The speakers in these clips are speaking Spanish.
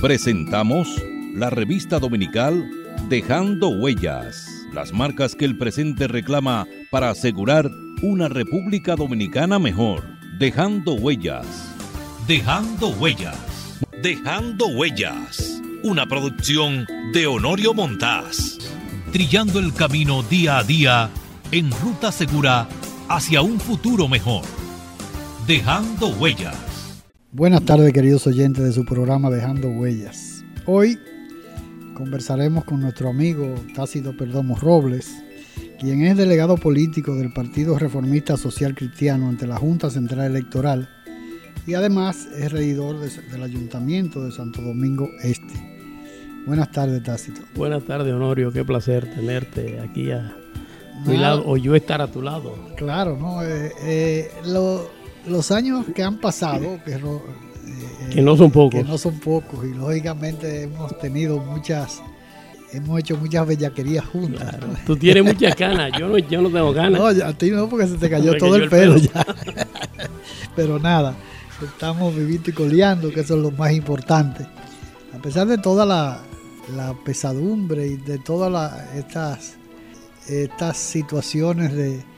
Presentamos la revista dominical Dejando Huellas, las marcas que el presente reclama para asegurar una República Dominicana mejor. Dejando Huellas. Dejando Huellas. Dejando Huellas. Una producción de Honorio Montás. Trillando el camino día a día en ruta segura hacia un futuro mejor. Dejando Huellas. Buenas tardes queridos oyentes de su programa Dejando Huellas. Hoy conversaremos con nuestro amigo Tácito Perdomo Robles, quien es delegado político del Partido Reformista Social Cristiano ante la Junta Central Electoral y además es regidor del Ayuntamiento de Santo Domingo Este. Buenas tardes, Tácito. Buenas tardes, Honorio. Qué placer tenerte aquí a tu lado o yo estar a tu lado. Claro, ¿no? Eh, eh, lo, los años que han pasado, que, eh, que no son pocos. Que no son pocos, y lógicamente hemos tenido muchas, hemos hecho muchas bellaquerías juntas. Tú tienes muchas ganas, yo no, yo no tengo ganas. No, a ti no, porque se te cayó todo el, pelo, ya. Pero nada, estamos viviendo y coleando, que eso es lo más importante. A pesar de toda la, la pesadumbre y de todas estas, estas situaciones de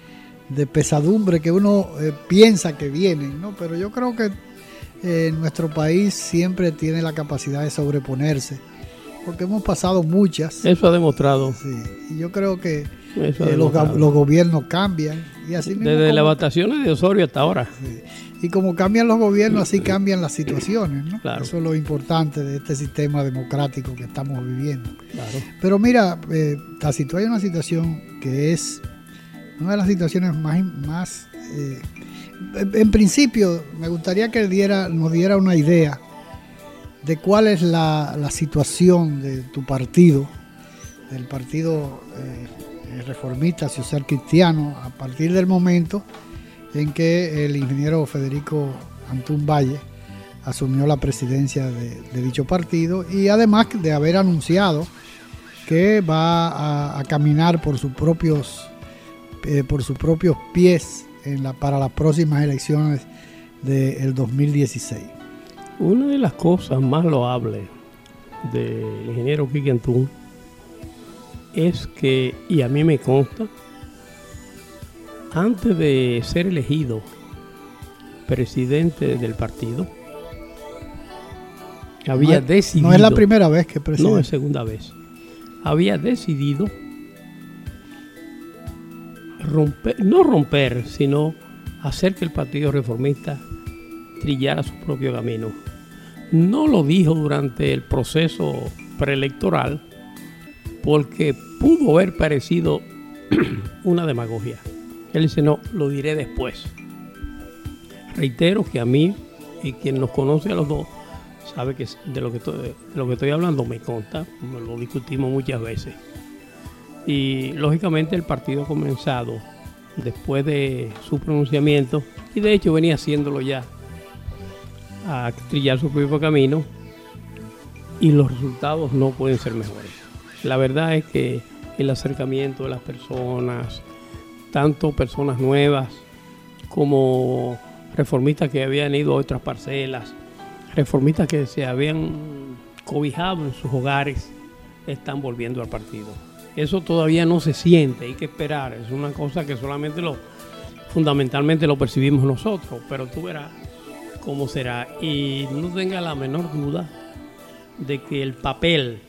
de pesadumbre que uno eh, piensa que vienen, ¿no? Pero yo creo que eh, nuestro país siempre tiene la capacidad de sobreponerse, porque hemos pasado muchas. Eso ha demostrado. Sí, y yo creo que eh, los, gobiernos cambian. Y así Desde las votaciones de Osorio hasta ahora. Y como cambian los gobiernos, así cambian las situaciones, ¿no? Claro. Eso es lo importante de este sistema democrático que estamos viviendo. Claro. Pero mira, eh, hay una situación que es una de las situaciones más... más eh, en, principio, me gustaría que diera, nos diera una idea de cuál es la, situación de tu partido, del Partido eh, Reformista Social Cristiano, a partir del momento en que el ingeniero Federico Antún Valle asumió la presidencia de, dicho partido y además de haber anunciado que va a caminar por sus propios eh, por sus propios pies en la, para las próximas elecciones del 2016. Una de las cosas más loables del ingeniero Quique es que, y a mí me consta, antes de ser elegido presidente del partido, había decidido. No es la primera vez que preside. No es segunda vez. Había decidido romper, no romper, sino hacer que el Partido Reformista trillara su propio camino. No lo dijo durante el proceso preelectoral porque pudo haber parecido una demagogia. Él dice, no, lo diré después. Reitero que a mí y quien nos conoce a los dos sabe que de lo que, de lo que estoy hablando me conta, lo discutimos muchas veces. Y lógicamente el partido ha comenzado después de su pronunciamiento, y de hecho venía haciéndolo ya, a trillar su propio camino, y los resultados no pueden ser mejores. La verdad es que el acercamiento de las personas, tanto personas nuevas como reformistas que habían ido a otras parcelas, reformistas que se habían cobijado en sus hogares, están volviendo al partido eso todavía no se siente, hay que esperar. Es una cosa que solamente lo, fundamentalmente lo percibimos nosotros, pero tú verás cómo será. Y no tenga la menor duda de que el papel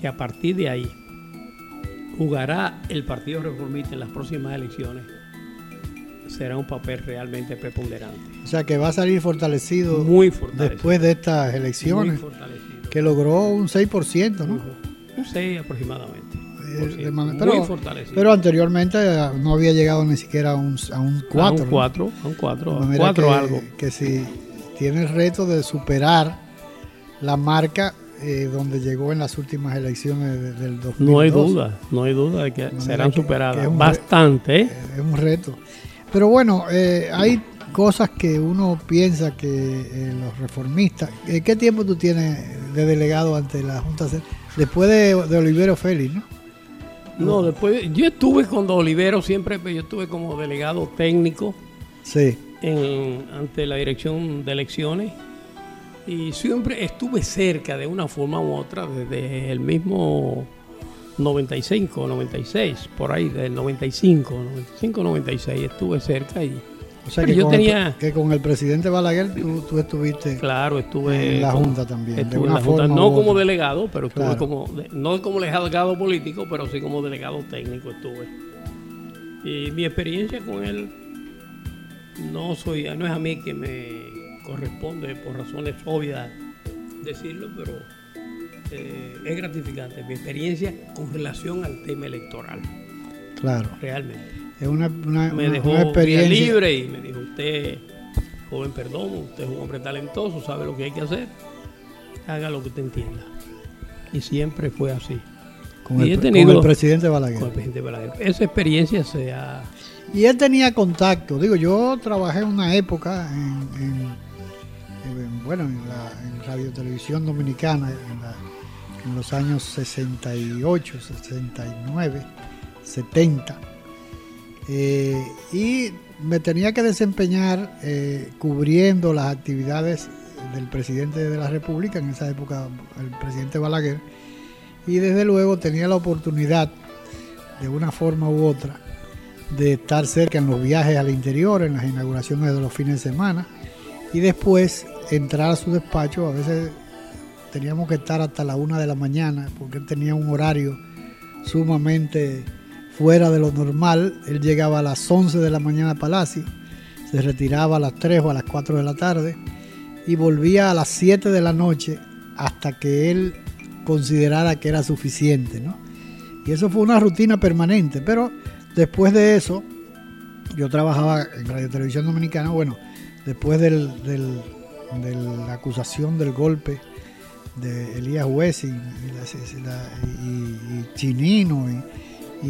que a partir de ahí jugará el Partido Reformista en las próximas elecciones será un papel realmente preponderante. O sea que va a salir fortalecido, Muy fortalecido. después de estas elecciones, que logró un 6%, ¿no? Un 6 aproximadamente. Eh, pero, anteriormente eh, no había llegado ni siquiera a un, a un 4. A un 4, a un 4, 4 algo. Que si tiene el reto de superar la marca eh, donde llegó en las últimas elecciones del 2002. No hay duda, no hay duda de que serán superadas. Bastante. Es un reto. Pero bueno, hay cosas que uno piensa que los reformistas. ¿Qué tiempo tú tienes de delegado ante la Junta? Después de, de Olivero Félix, ¿no? No, después yo estuve con Olivero siempre, yo estuve como delegado técnico sí. ante la dirección de elecciones Y siempre estuve cerca de una forma u otra desde el mismo 95, 96, por ahí, del 95, 95, 96, estuve cerca y... O sea, que, yo con tenía, el, que con el presidente Balaguer tú, estuviste claro, estuve en la Junta también. Estuve en la junta, no como delegado, pero estuve como, no como delegado político, pero sí como delegado técnico estuve. Y mi experiencia con él no soy, no es a mí que me corresponde por razones obvias decirlo, pero eh, es gratificante mi experiencia con relación al tema electoral. Claro. Realmente. Es una, me dejó experiencia libre y me dijo, usted, joven perdón, usted es un hombre talentoso, sabe lo que hay que hacer, haga lo que te entienda. Y siempre fue así. Con, el, presidente Balaguer. Con el presidente Balaguer. Esa experiencia se ha... Y él tenía contacto. Digo, yo trabajé una época en, bueno, en, la, en Radio Televisión Dominicana, en, los años 68, 69, 70. Y me tenía que desempeñar eh, cubriendo las actividades del presidente de la República, en esa época el presidente Balaguer, y desde luego tenía la oportunidad, de una forma u otra, de estar cerca en los viajes al interior, en las inauguraciones de los fines de semana, y después entrar a su despacho. A veces teníamos que estar hasta la una de la mañana, porque él tenía un horario sumamente fuera de lo normal. Él llegaba a las 11 de la mañana a Palacio, se retiraba a las 3 o a las 4 de la tarde y volvía a las 7 de la noche hasta que él considerara que era suficiente, ¿no? Y eso fue una rutina permanente, pero después de eso, yo trabajaba en Radio Televisión Dominicana, bueno, después de la acusación del golpe de Elías Wessing y, Chinino y,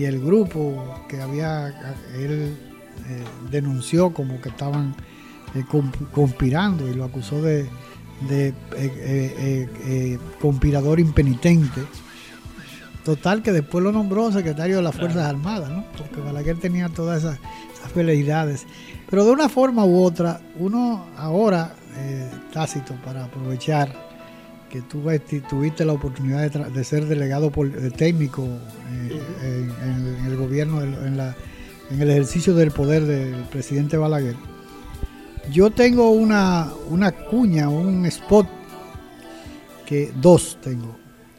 el grupo que había, él eh, denunció como que estaban eh, conspirando y lo acusó de, de eh, eh, eh, conspirador impenitente. Total que después lo nombró secretario de las Fuerzas Armadas, ¿no? Porque Balaguer tenía todas esas, esas Pero de una forma u otra, uno ahora, tácito, para aprovechar que tú tuviste la oportunidad de, ser delegado técnico en, el gobierno, en, en el ejercicio del poder del presidente Balaguer yo tengo una, una cuña, un spot, que dos tengo.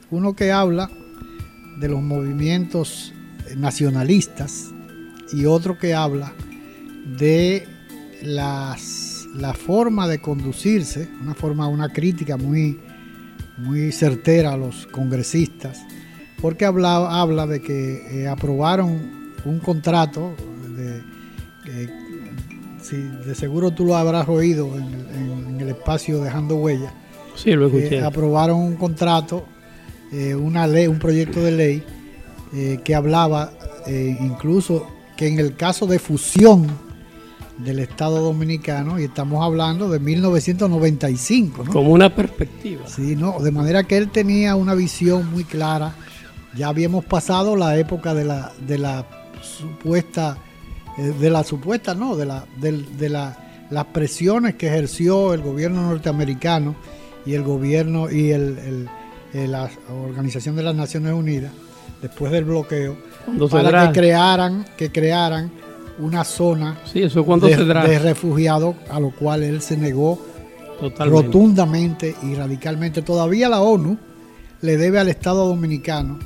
Uno que habla de los movimientos nacionalistas y otro que habla de las, la forma de conducirse, una forma, una crítica muy, muy certera a los congresistas, porque habla, habla de que eh, aprobaron un contrato de, de seguro tú lo habrás oído en, el espacio Dejando Huella. Sí, lo escuché. aprobaron un contrato, eh, una ley, un proyecto de ley eh, que hablaba eh, incluso que en el caso de fusión del Estado Dominicano, y estamos hablando de 1995. Como una perspectiva. Sí, no, de manera que él tenía una visión muy clara. Ya habíamos pasado la época de la, de la supuesta eh, de la supuesta, no, de, la, de, las presiones que ejerció el gobierno norteamericano y el gobierno y el, la Organización de las Naciones Unidas después del bloqueo para que crearan, que crearan una zona de, refugiados a lo cual él se negó rotundamente y radicalmente. Todavía la ONU le debe al Estado Dominicano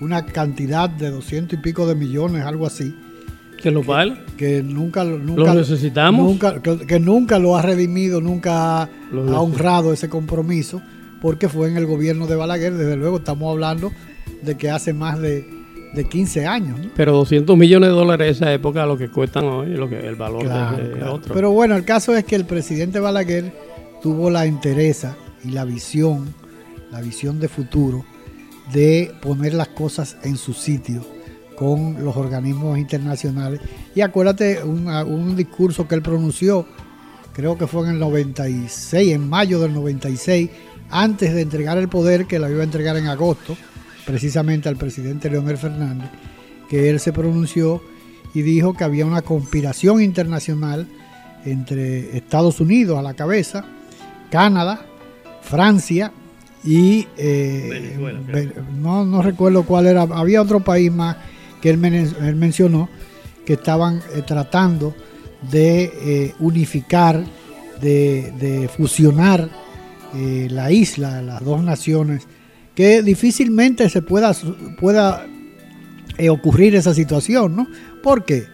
una cantidad de doscientos y pico de millones, algo así, que lo vale. Que nunca, nunca lo necesitamos. Nunca, que, nunca lo ha redimido, nunca ha, honrado ese compromiso, porque fue en el gobierno de Balaguer. Desde luego estamos hablando de que hace más de, de 15 años. Pero 200 millones de dólares esa época, lo que cuestan hoy, lo que, el valor de, otro. Pero bueno, el caso es que el presidente Balaguer tuvo la entereza y la visión, la visión de futuro de poner las cosas en su sitio con los organismos internacionales. Y acuérdate un, un discurso que él pronunció, creo que fue en el 96, en mayo del 96, antes de entregar el poder, que lo iba a entregar en agosto, precisamente al presidente Leonel Fernández, que él se pronunció y dijo que había una conspiración internacional entre Estados Unidos a la cabeza, Canadá, Francia y eh, no, no recuerdo cuál era, había otro país más que él, mencionó que estaban eh, tratando de eh, unificar, de, fusionar la isla, las dos naciones, que difícilmente se pueda, pueda ocurrir esa situación, ¿no? ¿Por qué?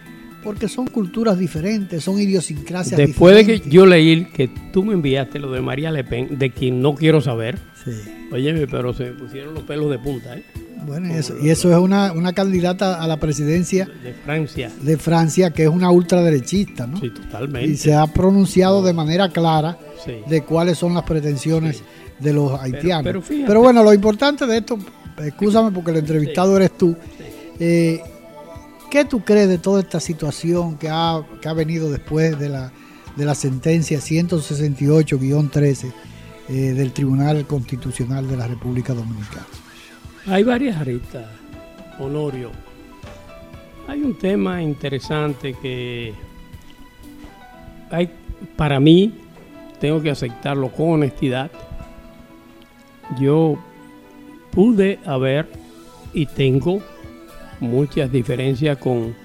Porque son culturas diferentes, son idiosincrasias Después de que yo leí que tú me enviaste lo de María Le Pen, de quien no quiero saber, sí. oye, pero se me pusieron los pelos de punta, ¿eh? Bueno, y eso, y eso es una, una, candidata a la presidencia de Francia. De Francia, que es una ultraderechista, ¿no? Sí, totalmente. Y se ha pronunciado de manera clara de cuáles son las pretensiones de los haitianos. Pero, bueno, lo importante de esto, escúchame porque el entrevistado eres tú. Eh, ¿Qué tú crees de toda esta situación que ha, que ha venido después de la, de la sentencia 168-13 eh, del Tribunal Constitucional de la República Dominicana? Hay varias aristas, Honorio. Hay un tema interesante que hay, para mí, tengo que aceptarlo con honestidad. Yo pude haber y tengo muchas diferencias con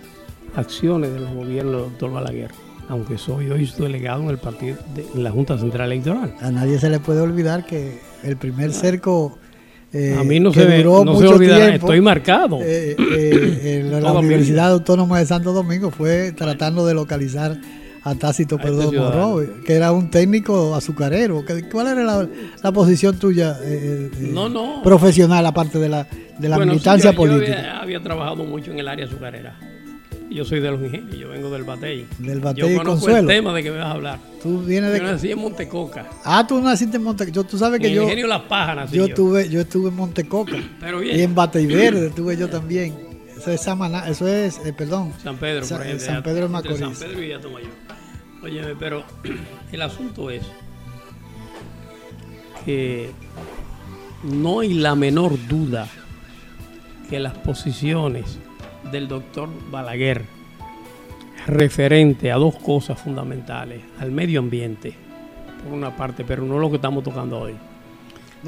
acciones de los gobiernos del doctor Balaguer, aunque soy hoy su delegado en el partido de, en la Junta Central Electoral. A nadie se le puede olvidar que el primer cerco eh, a mí no se, duró no mucho tiempo, estoy marcado. Eh, eh, en la Universidad Autónoma de Santo Domingo fue tratando de localizar a Tácito este Perdomo que era un técnico azucarero. ¿Cuál era la, posición tuya eh, eh, profesional, aparte de la, de la militancia política? Yo había, trabajado mucho en el área azucarera. Yo soy de los ingenios, yo vengo del Batey. Del Batey Yo conozco el tema de que me vas a hablar. Tú vienes de... Yo nací en Montecoca. Ah, tú naciste en Montecoca. Tú sabes que en yo... Ingenio Las Pajas nací yo. Tuve, yo estuve en Montecoca. Pero bien. Y en Batey Verde estuve yo también. Eso es Samaná, eso es, eh, perdón. San Pedro, por ejemplo. San Pedro de Macorís. San Pedro y Atomayor. Pero el asunto es que no hay la menor duda que las posiciones del doctor Balaguer referente a dos cosas fundamentales, al medio ambiente, por una parte, pero no lo que estamos tocando hoy.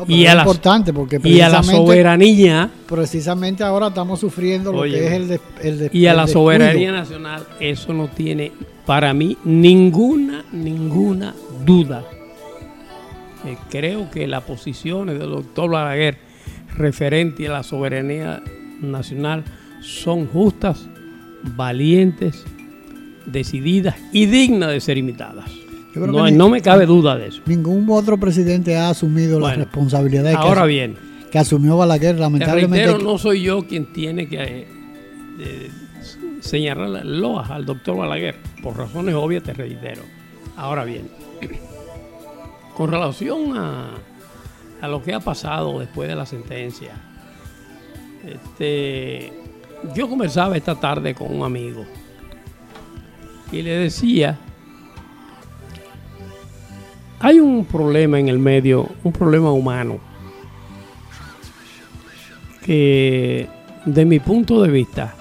Y a importante porque y a la soberanía precisamente ahora estamos sufriendo lo que es el, el y a la soberanía nacional eso no tiene para mí ninguna, ninguna duda. Eh, creo que las posiciones del doctor Balaguer referente a la soberanía nacional son justas, valientes, decididas y dignas de ser imitadas. No, no, me cabe duda de eso. Ningún otro presidente ha asumido la responsabilidad ahora bien, que asumió Balaguer, lamentablemente. Pero no soy yo quien tiene que eh, señalar loas al doctor Balaguer. Por razones obvias te reitero. Ahora bien, con relación a, a lo que ha pasado después de la sentencia, este, yo conversaba esta tarde con un amigo y le decía, hay un problema en el medio, un problema humano, que de mi punto de vista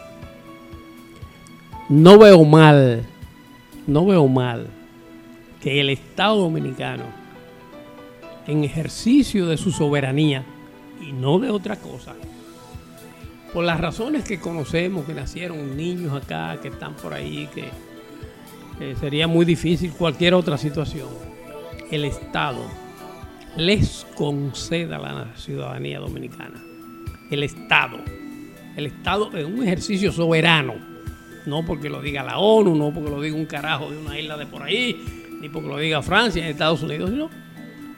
no veo mal, no veo mal que el Estado dominicano, en ejercicio de su soberanía y no de otra cosa, por las razones que conocemos, que nacieron niños acá, que están por ahí, que sería muy difícil cualquier otra situación, el Estado les conceda la ciudadanía dominicana. El Estado. El Estado es un ejercicio soberano no porque lo diga la ONU, no porque lo diga un carajo de una isla de por ahí, ni porque lo diga Francia, Estados Unidos, sino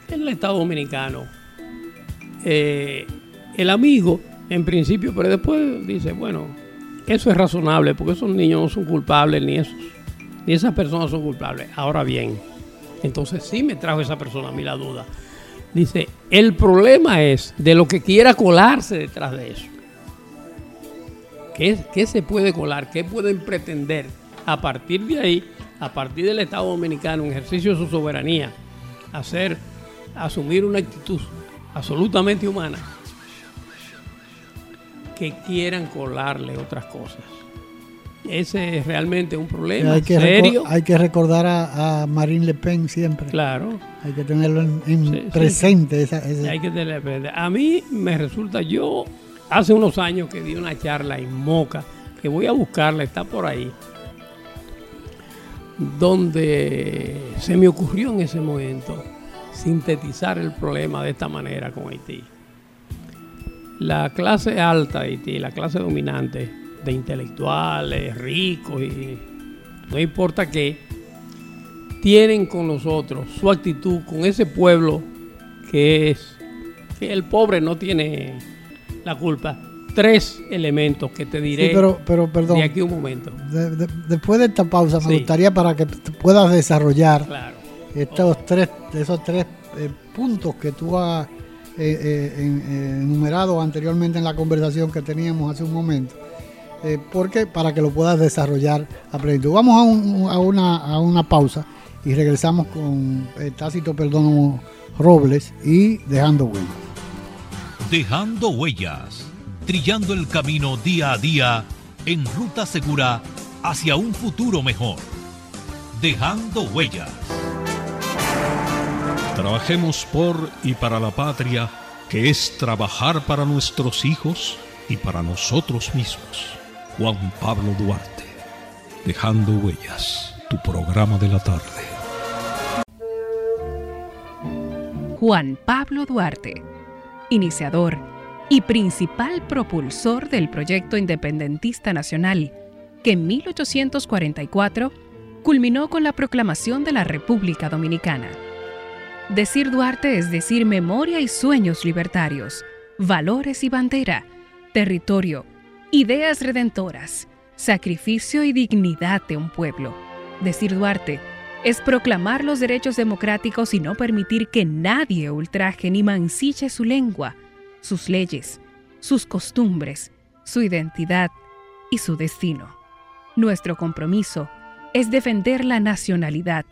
el Estado Dominicano. Eh, el amigo, en principio, pero después dice, bueno, eso es razonable, porque esos niños no son culpables, ni esos, ni esas personas son culpables. Ahora bien, entonces sí me trajo esa persona a mí la duda. Dice, el problema es de lo que quiera colarse detrás de eso. ¿Qué, se puede colar? ¿Qué pueden pretender a partir de ahí, a partir del Estado Dominicano, en ejercicio de su soberanía, hacer, asumir una actitud absolutamente humana? Que quieran colarle otras cosas. Ese es realmente un problema hay que serio. Hay que recordar a, Marine Le Pen siempre. Claro. Hay que tenerlo en, presente. Hay que A mí me resulta, yo hace unos años que di una charla en Moca, que voy a buscarla, está por ahí, donde se me ocurrió en ese momento sintetizar el problema de esta manera con Haití. La clase alta de Haití, la clase dominante, de intelectuales, ricos y no importa qué, tienen con nosotros su actitud con ese pueblo que es que el pobre no tiene la culpa. Tres elementos que te diré pero, pero, perdón, de aquí un momento. después de esta pausa me gustaría para que puedas desarrollar estos tres, esos tres eh, puntos que tú has eh, eh, enumerado anteriormente en la conversación que teníamos hace un momento eh, porque para que lo puedas desarrollar a plenitud. Vamos a, una, pausa y regresamos con eh, Tácito Perdomo Robles y Dejando Huellas. Dejando Huellas, trillando el camino día a día en ruta segura hacia un futuro mejor. Dejando Huellas. Trabajemos por y para la patria, que es trabajar para nuestros hijos y para nosotros mismos. Juan Pablo Duarte. Dejando huellas, tu programa de la tarde. Juan Pablo Duarte, iniciador y principal propulsor del proyecto independentista nacional, que en 1844 culminó con la proclamación de la República Dominicana. Decir Duarte es decir memoria y sueños libertarios, valores y bandera, territorio, Ideas redentoras, sacrificio y dignidad de un pueblo. Decir Duarte es proclamar los derechos democráticos y no permitir que nadie ultraje ni mancille su lengua, sus leyes, sus costumbres, su identidad y su destino. Nuestro compromiso es defender la nacionalidad,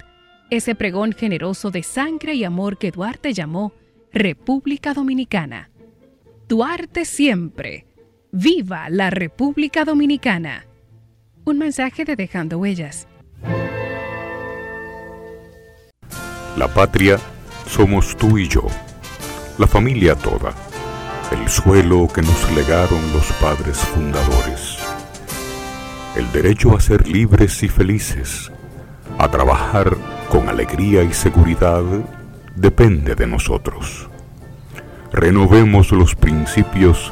ese pregón generoso de sangre y amor que Duarte llamó República Dominicana. Duarte siempre ¡Viva la República Dominicana! Un mensaje de Dejando Huellas. La patria somos tú y yo, la familia toda, el suelo que nos legaron los padres fundadores, el derecho a ser libres y felices, a trabajar con alegría y seguridad, depende de nosotros. Renovemos los principios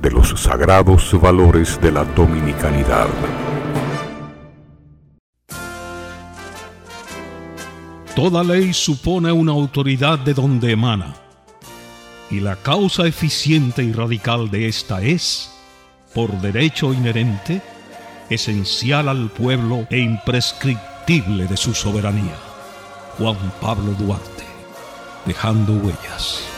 de los sagrados valores de la dominicanidad. Toda ley supone una autoridad de donde emana, y la causa eficiente y radical de esta es, por derecho inherente, esencial al pueblo e imprescriptible de su soberanía. Juan Pablo Duarte, dejando huellas.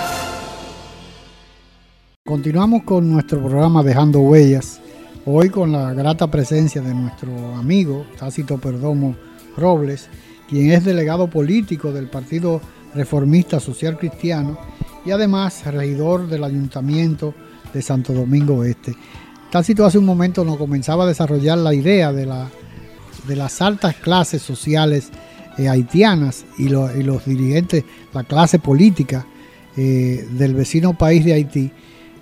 Continuamos con nuestro programa Dejando Huellas, hoy con la grata presencia de nuestro amigo Tácito Perdomo Robles, quien es delegado político del Partido Reformista Social Cristiano y además regidor del Ayuntamiento de Santo Domingo Este. Tal situación un momento nos comenzaba a desarrollar la idea de las altas clases sociales eh, haitianas y, los dirigentes, la clase política eh, del vecino país de Haití,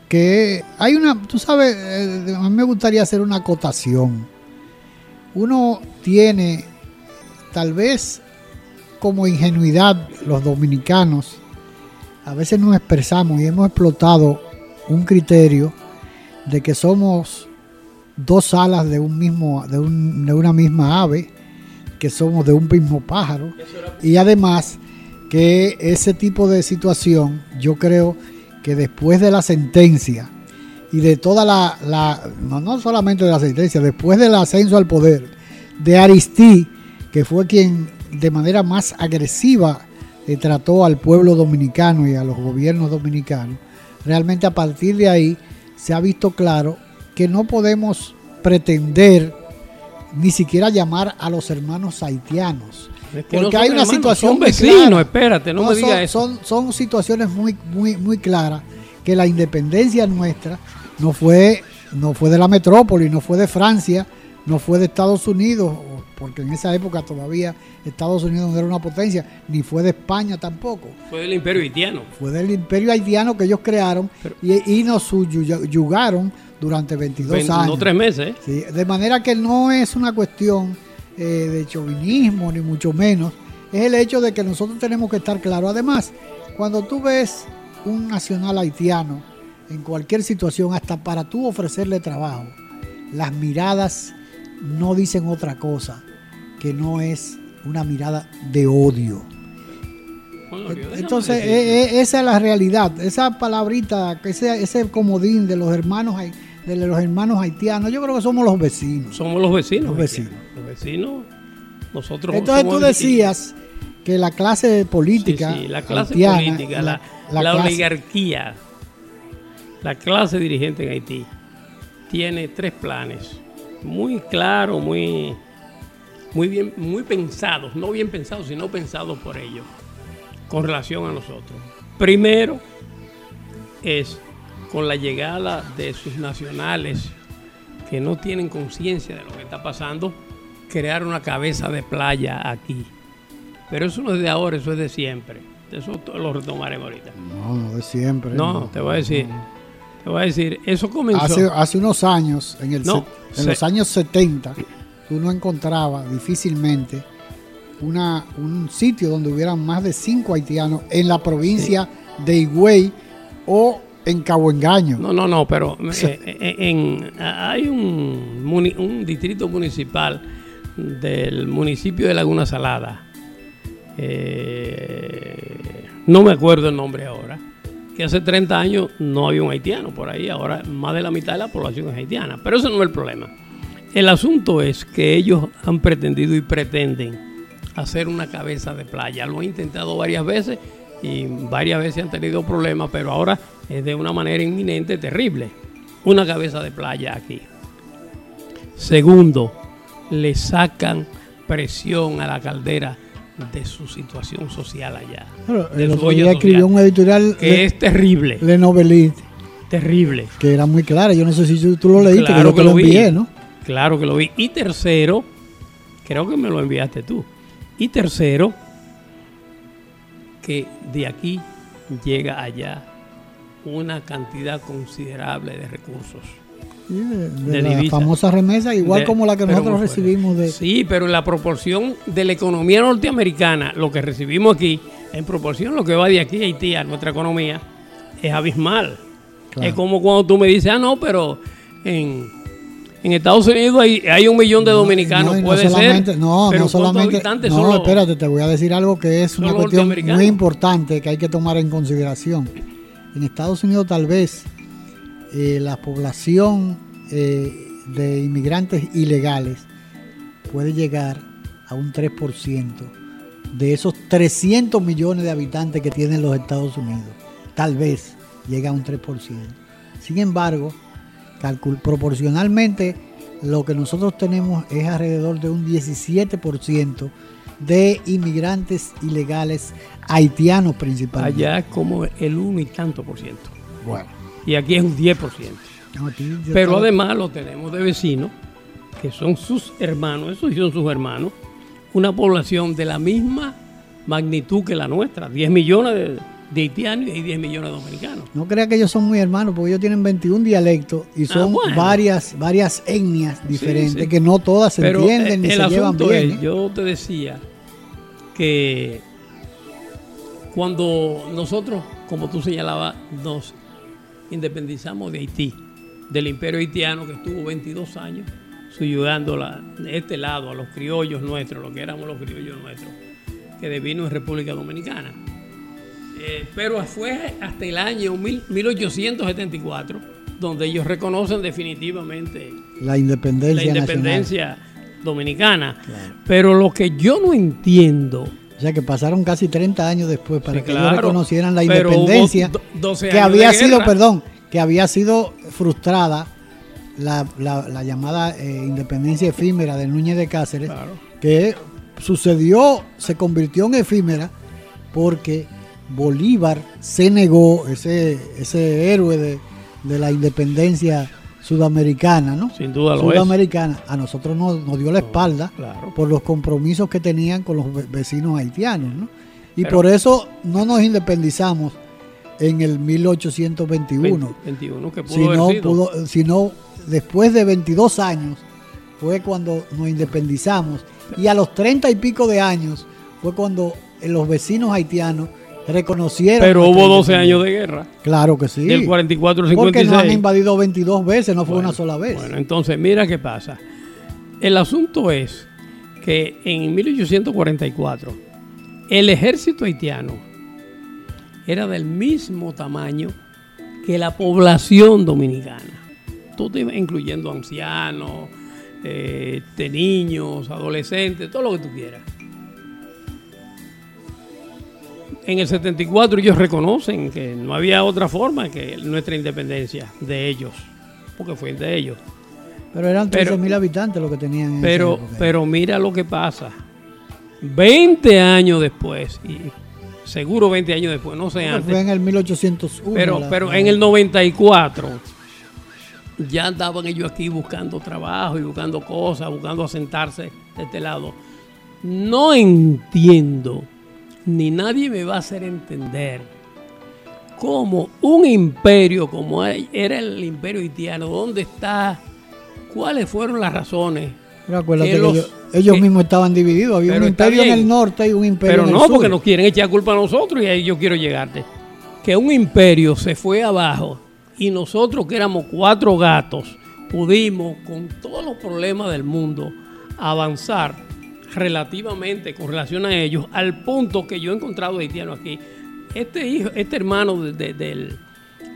que hay una, tú sabes, eh, a mí me gustaría hacer una acotación. Uno tiene, tal vez como ingenuidad, los dominicanos, a veces nos expresamos y hemos explotado un criterio de que somos dos alas de un mismo, de, de una misma ave, que somos de un mismo pájaro, y además que ese tipo de situación, yo creo que después de la sentencia y de toda la, no, solamente de la sentencia, después del ascenso al poder de Aristí, que fue quien de manera más agresiva eh, trató al pueblo dominicano y a los gobiernos dominicanos, realmente a partir de ahí se ha visto claro que no podemos pretender ni siquiera llamar a los hermanos haitianos. Porque hay una situación son vecinos, espérate, no, me digas son, eso. Son, son situaciones muy, muy, muy claras que la independencia nuestra no fue, no fue de la metrópoli, no fue de Francia, no fue de Estados Unidos, porque en esa época todavía Estados Unidos no era una potencia, ni fue de España tampoco. Fue del imperio haitiano. Fue del imperio haitiano que ellos crearon y, nos subyugaron durante 22 años. No tres meses. ¿eh? de manera que no es una cuestión eh, de chauvinismo, ni mucho menos. Es el hecho de que nosotros tenemos que estar claros. Además, cuando tú ves un nacional haitiano en cualquier situación, hasta para tú ofrecerle trabajo, las miradas no dicen otra cosa que no es una mirada de odio. Entonces, e, e, esa es la realidad. Esa palabrita, ese, ese comodín de los hermanos de los hermanos haitianos, yo creo que somos los vecinos. Somos los vecinos. Los vecinos. Vecinos. Nosotros Entonces tú decías que la clase política, la clase política, la, oligarquía, la clase dirigente en Haití tiene tres planes muy claros, muy muy bien, muy pensados, no bien pensados, sino pensados por ellos, con relación a nosotros. Primero es con la llegada de sus nacionales que no tienen conciencia de lo que está pasando, crear una cabeza de playa aquí. Pero eso no es de ahora, eso es de siempre. Eso lo retomaremos ahorita. No, no de siempre. No, te voy a decir. Te voy a decir, eso comenzó. Hace, hace unos años, en, el en los años 70, uno encontraba difícilmente una, un sitio donde hubieran más de cinco haitianos en la provincia de Higüey o en Cabo Engaño. No, no, no, pero eh, eh, en, hay un, un, distrito municipal del municipio de Laguna Salada. Eh, no me acuerdo el nombre ahora. Que hace 30 años no había un haitiano por ahí. Ahora más de la mitad de la población es haitiana. Pero eso no es el problema. El asunto es que ellos han pretendido y pretenden hacer una cabeza de playa. Lo han intentado varias veces y varias veces han tenido problemas, pero ahora es de una manera inminente, terrible. Una cabeza de playa aquí. Segundo, le sacan presión a la caldera de su situación social allá. el otro día escribió un editorial que es terrible. Le Novelit. Terrible. Que era muy clara. Yo no sé si tú, lo leíste, claro que lo, envié, ¿no? Claro que lo vi. Y tercero, creo que me lo enviaste tú. Y tercero, que de aquí llega allá una cantidad considerable de recursos. De, la famosa remesa, igual como la que nosotros recibimos de... Sí, pero la proporción de la economía norteamericana, lo que recibimos aquí, en proporción lo que va de aquí a Haití a nuestra economía, es abismal. Es como cuando tú me dices, ah, no, pero en en Estados Unidos hay, hay un millón de dominicanos, puede ser. No, no solamente. No, espérate, te voy a decir algo que es una cuestión muy importante que hay que tomar en consideración. En Estados Unidos, tal vez eh, la población eh, de inmigrantes ilegales puede llegar a un 3% de esos 300 millones de habitantes que tienen los Estados Unidos. Tal vez llega a un 3%. Sin embargo, proporcionalmente lo que nosotros tenemos es alrededor de un 17% de inmigrantes ilegales haitianos principalmente. Allá como el uno y tanto por ciento. Bueno. Y aquí es un 10 por ciento. Pero además lo tenemos de vecinos, que son sus hermanos, esos son sus hermanos, una población de la misma magnitud que la nuestra, 10 millones de, haitianos y 10 millones de dominicanos. No crea que ellos son muy hermanos, porque ellos tienen 21 dialectos y ah, son varias, varias etnias diferentes, que no todas se entienden ni se llevan bien. ¿eh? Yo te decía que cuando nosotros, como tú señalabas, nos independizamos de Haití, del imperio haitiano que estuvo 22 años subyugando de este lado a los criollos nuestros, lo que éramos los criollos nuestros, que devino en República Dominicana. Eh, pero fue hasta el año 1874 donde ellos reconocen definitivamente la independencia, la independencia dominicana. Pero lo que yo no entiendo o sea que pasaron casi 30 años después para que ellos reconocieran la independencia que había sido, perdón, que había sido frustrada la, llamada eh, independencia efímera de Núñez de Cáceres, que sucedió, se convirtió en efímera porque Bolívar se negó, ese, ese héroe de, de la independencia sudamericana, ¿no? Sin duda lo Sudamericana. A nosotros nos, nos dio la espalda por los compromisos que tenían con los vecinos haitianos, ¿no? Y por eso no nos independizamos en el 1821. 21, que pudo sino, Pudo, sino después de 22 años fue cuando nos independizamos. Y a los 30 y pico de años fue cuando los vecinos haitianos reconocieron. Pero hubo 12 años de guerra. Claro que sí. Del 44 al 56. Porque nos han invadido 22 veces, no fue una sola vez. Bueno, entonces mira qué pasa. El asunto es que en 1844 el ejército haitiano era del mismo tamaño que la población dominicana. Todo incluyendo ancianos, eh, de niños, adolescentes, todo lo que tú quieras en el 74 ellos reconocen que no había otra forma que nuestra independencia de ellos, porque fue de ellos. Pero eran 13.000 habitantes lo que tenían. En pero, pero mira lo que pasa. 20 años después, y seguro 20 años después, no sé antes. Fue en el 1801. Pero, pero en el 94 ya andaban ellos aquí buscando trabajo y buscando cosas, buscando asentarse de este lado. No entiendo ni nadie me va a hacer entender cómo un imperio como era el imperio haitiano, ¿dónde está? ¿Cuáles fueron las razones? Pero acuérdate que, ellos, mismos estaban divididos, había un imperio en el norte y un imperio pero en el no, porque nos quieren echar culpa a nosotros y ahí yo quiero llegarte. Que un imperio se fue abajo y nosotros que éramos cuatro gatos pudimos con todos los problemas del mundo avanzar relativamente con relación a ellos, al punto que yo he encontrado haitiano aquí. Este hijo, este hermano del,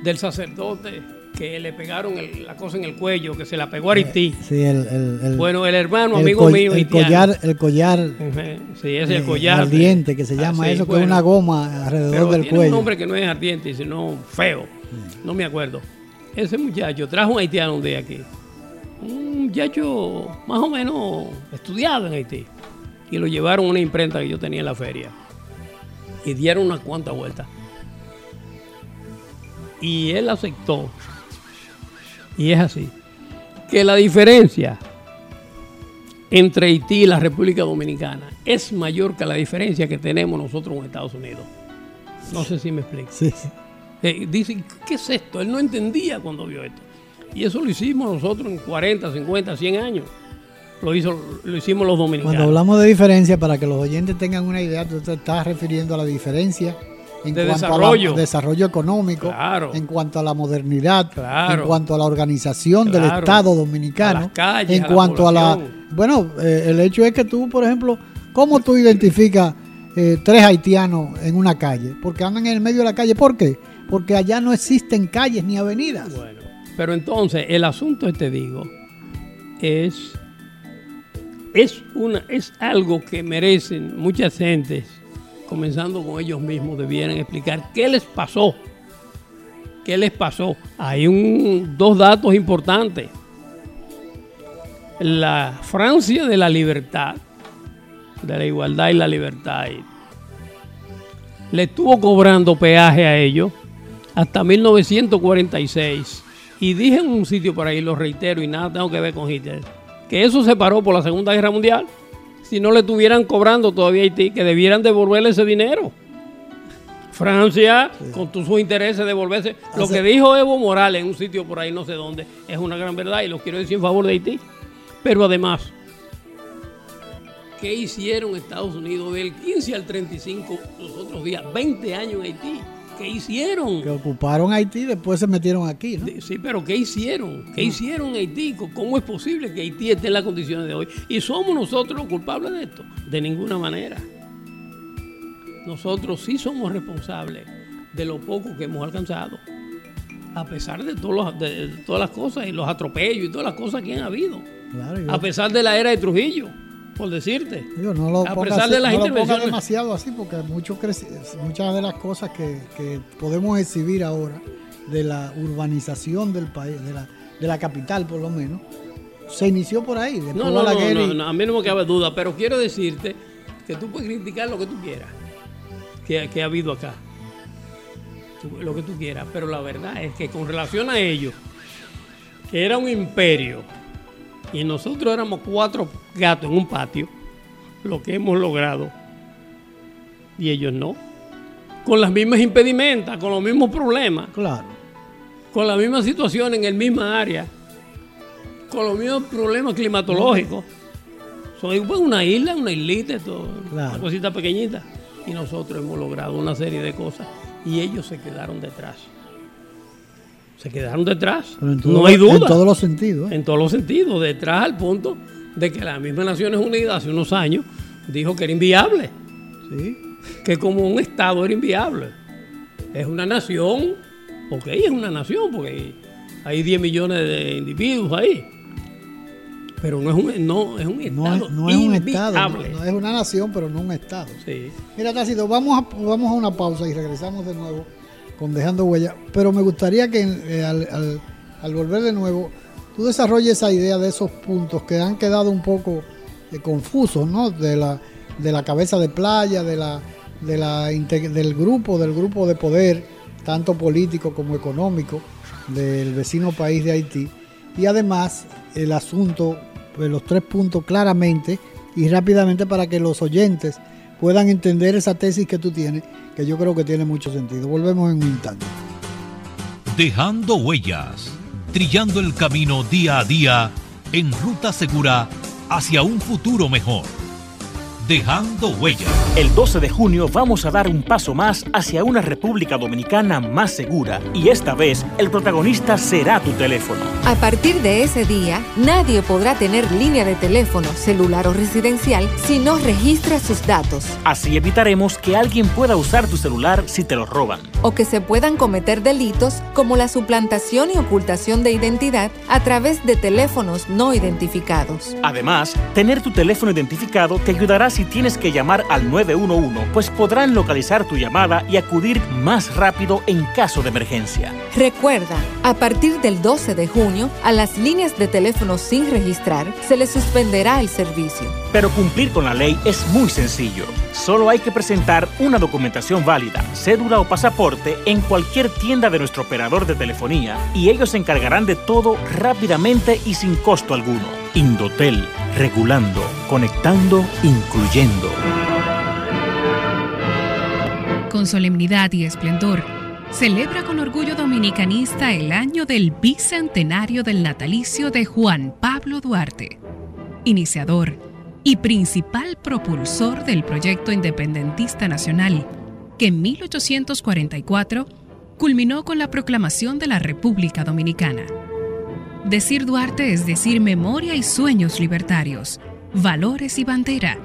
del sacerdote que le pegaron la cosa en el cuello, que se la pegó a Haití. Sí, el, bueno, el hermano, amigo mío. El collar, el collar. Sí, es el eh, collar. Ardiente, que se llama eso, que es una goma alrededor del tiene cuello. un nombre que no es ardiente, sino feo. No me acuerdo. Ese muchacho trajo un haitiano un día aquí. Un muchacho más o menos estudiado en Haití y lo llevaron a una imprenta que yo tenía en la feria. Y dieron unas cuantas vueltas. Y él aceptó. Y es así. Que la diferencia entre Haití y la República Dominicana es mayor que la diferencia que tenemos nosotros en Estados Unidos. No sé si me explico. Sí. Eh, dicen, ¿qué es esto? Él no entendía cuando vio esto. Y eso lo hicimos nosotros en 40, 50, 100 años lo, hizo, lo hicimos los dominicanos. Cuando hablamos de diferencia, para que los oyentes tengan una idea, tú te estás refiriendo a la diferencia en cuanto desarrollo. al desarrollo económico, en cuanto a la modernidad, en cuanto a la organización del Estado dominicano, en cuanto a la... Bueno, eh, el hecho es que tú, por ejemplo, ¿cómo tú identificas eh, tres haitianos en una calle? Porque andan en el medio de la calle. ¿Por qué? Porque allá no existen calles ni avenidas. Bueno, pero entonces el asunto, te digo, es es, una, es algo que merecen muchas gentes, comenzando con ellos mismos, debieran explicar qué les pasó. ¿Qué les pasó? Hay un, dos datos importantes. La Francia de la libertad de la igualdad y la libertad. Le estuvo cobrando peaje a ellos hasta 1946. Y dije en un sitio por ahí, lo reitero y nada tengo que ver con Hitler, que eso se paró por la Segunda Guerra Mundial. Si no le estuvieran cobrando todavía a Haití, que debieran devolverle ese dinero. Francia, con tus sus intereses, de devolverse. Lo que dijo Evo Morales en un sitio por ahí, no sé dónde, es una gran verdad y lo quiero decir en favor de Haití. Pero además, ¿qué hicieron Estados Unidos del 15 al 35 los otros días? 20 años en Haití. ¿Qué hicieron? Que ocuparon Haití y después se metieron aquí, ¿no? Sí, pero ¿qué hicieron? ¿Qué hicieron en Haití? ¿Cómo es posible que Haití esté en las condiciones de hoy? ¿Y somos nosotros los culpables de esto? De ninguna manera nosotros sí somos responsables de lo poco que hemos alcanzado, a pesar de, todos de todas las cosas y los atropellos y todas las cosas que han habido, a pesar de la era de Trujillo, por decirte, a pesar de las intervenciones. demasiado así porque muchas de las cosas que, podemos exhibir ahora de la urbanización del país, de la, de la capital por lo menos, se inició por ahí. No, no, no, no, a mí no me cabe duda, pero quiero decirte que tú puedes criticar lo que tú quieras que, ha habido acá. Lo que tú quieras. Pero la verdad es que con relación a ellos, que era un imperio, y nosotros éramos cuatro gatos en un patio, lo que hemos logrado, y ellos no. Con las mismas impedimentas, con los mismos problemas. Claro. Con la misma situación en el misma área. Con los mismos problemas climatológicos. Son una isla, una islita, todo, una cosita pequeñita y nosotros hemos logrado una serie de cosas y ellos se quedaron detrás. Se quedaron detrás. no hay duda. En todos los sentidos. ¿eh? En todos los sentidos. Detrás al punto de que la misma Naciones Unidas hace unos años dijo que era inviable. ¿sí? Que como un Estado era inviable. Es una nación, ok, es una nación, porque hay 10 millones de individuos ahí. Pero no es un, no, es un Estado. No, es, un Estado. No, es una nación, pero no un Estado. Sí. Mira, Tácito, vamos a, vamos a una pausa y regresamos de nuevo con Dejando Huella. Pero me gustaría que eh, al, volver de nuevo, tú desarrolles esa idea de esos puntos que han quedado un poco eh, confusos, ¿no? De la, de la cabeza de playa, de la, de la, del grupo, del grupo de poder, tanto político como económico, del vecino país de Haití. Y además el asunto pues, los tres puntos claramente y rápidamente para que los oyentes puedan entender esa tesis que tú tienes, que yo creo que tiene mucho sentido. Volvemos en un instante. Dejando huellas, trillando el camino día a día en ruta segura hacia un futuro mejor. Dejando huella. El 12 de junio vamos a dar un paso más hacia una República Dominicana más segura y esta vez el protagonista será tu teléfono. A partir de ese día, nadie podrá tener línea de teléfono, celular o residencial si no registra sus datos. Así evitaremos que alguien pueda usar tu celular si te lo roban. O que se puedan cometer delitos como la suplantación y ocultación de identidad a través de teléfonos no identificados. Además, tener tu teléfono identificado te ayudará si tienes que llamar al 911, pues podrán localizar tu llamada y acudir más rápido en caso de emergencia. Recuerda, a partir del 12 de junio, a las líneas de teléfono sin registrar se les suspenderá el servicio. Pero cumplir con la ley es muy sencillo. Solo hay que presentar una documentación válida, cédula o pasaporte en cualquier tienda de nuestro operador de telefonía y ellos se encargarán de todo rápidamente y sin costo alguno. Indotel, regulando, conectando, incluyendo. Con solemnidad y esplendor, celebra con orgullo dominicanista el año del bicentenario del natalicio de Juan Pablo Duarte, iniciador y principal propulsor del proyecto independentista nacional, que en 1844 culminó con la proclamación de la República Dominicana. Decir Duarte es decir memoria y sueños libertarios, valores y bandera,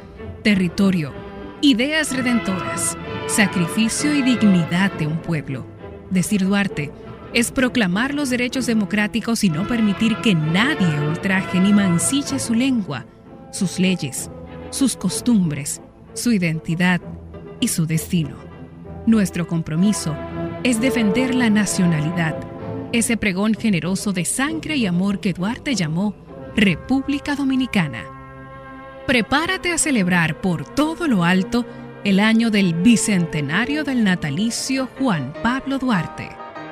territorio, ideas redentoras, sacrificio y dignidad de un pueblo. Decir Duarte es proclamar los derechos democráticos y no permitir que nadie ultraje ni mancille su lengua, sus leyes, sus costumbres, su identidad y su destino. Nuestro compromiso es defender la nacionalidad ese pregón generoso de sangre y amor que Duarte llamó República Dominicana. prepárate a celebrar por todo lo alto el año del bicentenario del natalicio Juan Pablo Duarte.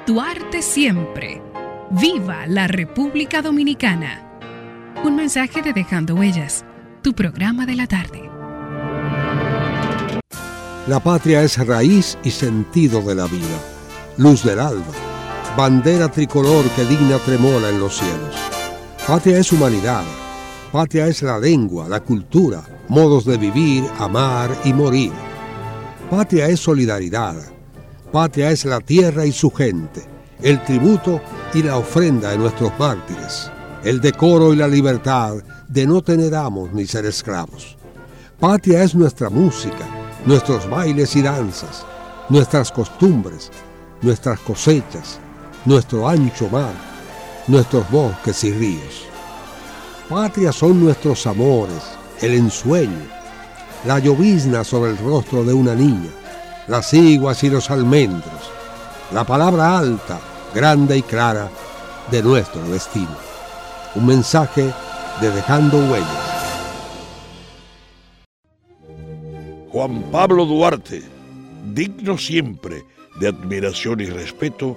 Duarte siempre. ¡Viva la República Dominicana! Un mensaje de Dejando Huellas, tu programa de la tarde. La patria es raíz y sentido de la vida, luz del alba, bandera tricolor que digna tremola en los cielos. Patria es humanidad, patria es la lengua, la cultura, modos de vivir, amar y morir. Patria es solidaridad, patria es la tierra y su gente, el tributo y la ofrenda de nuestros mártires, el decoro y la libertad de no tener amos ni ser esclavos. Patria es nuestra música, nuestros bailes y danzas, nuestras costumbres, nuestras cosechas, nuestro ancho mar, nuestros bosques y ríos. Patria son nuestros amores, el ensueño, la llovizna sobre el rostro de una niña, las iguas y los almendros, la palabra alta, grande y clara de nuestro destino. Un mensaje de Dejando Huellas. Juan Pablo Duarte, digno siempre de admiración y respeto,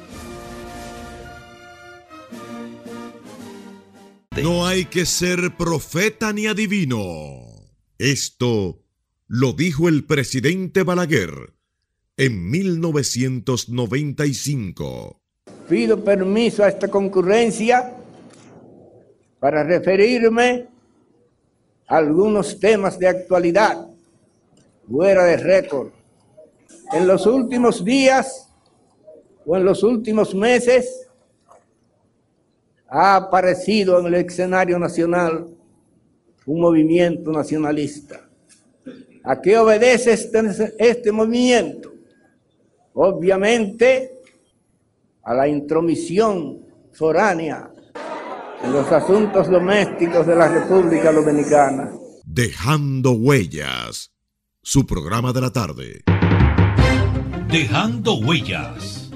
No hay que ser profeta ni adivino. Esto lo dijo el presidente Balaguer en 1995. Pido permiso a esta concurrencia para referirme a algunos temas de actualidad fuera de récord. En los últimos días o en los últimos meses, ha aparecido en el escenario nacional un movimiento nacionalista. ¿A qué obedece este, este, movimiento? Obviamente a la intromisión foránea en los asuntos domésticos de la República Dominicana. Dejando huellas, su programa de la tarde. Dejando huellas,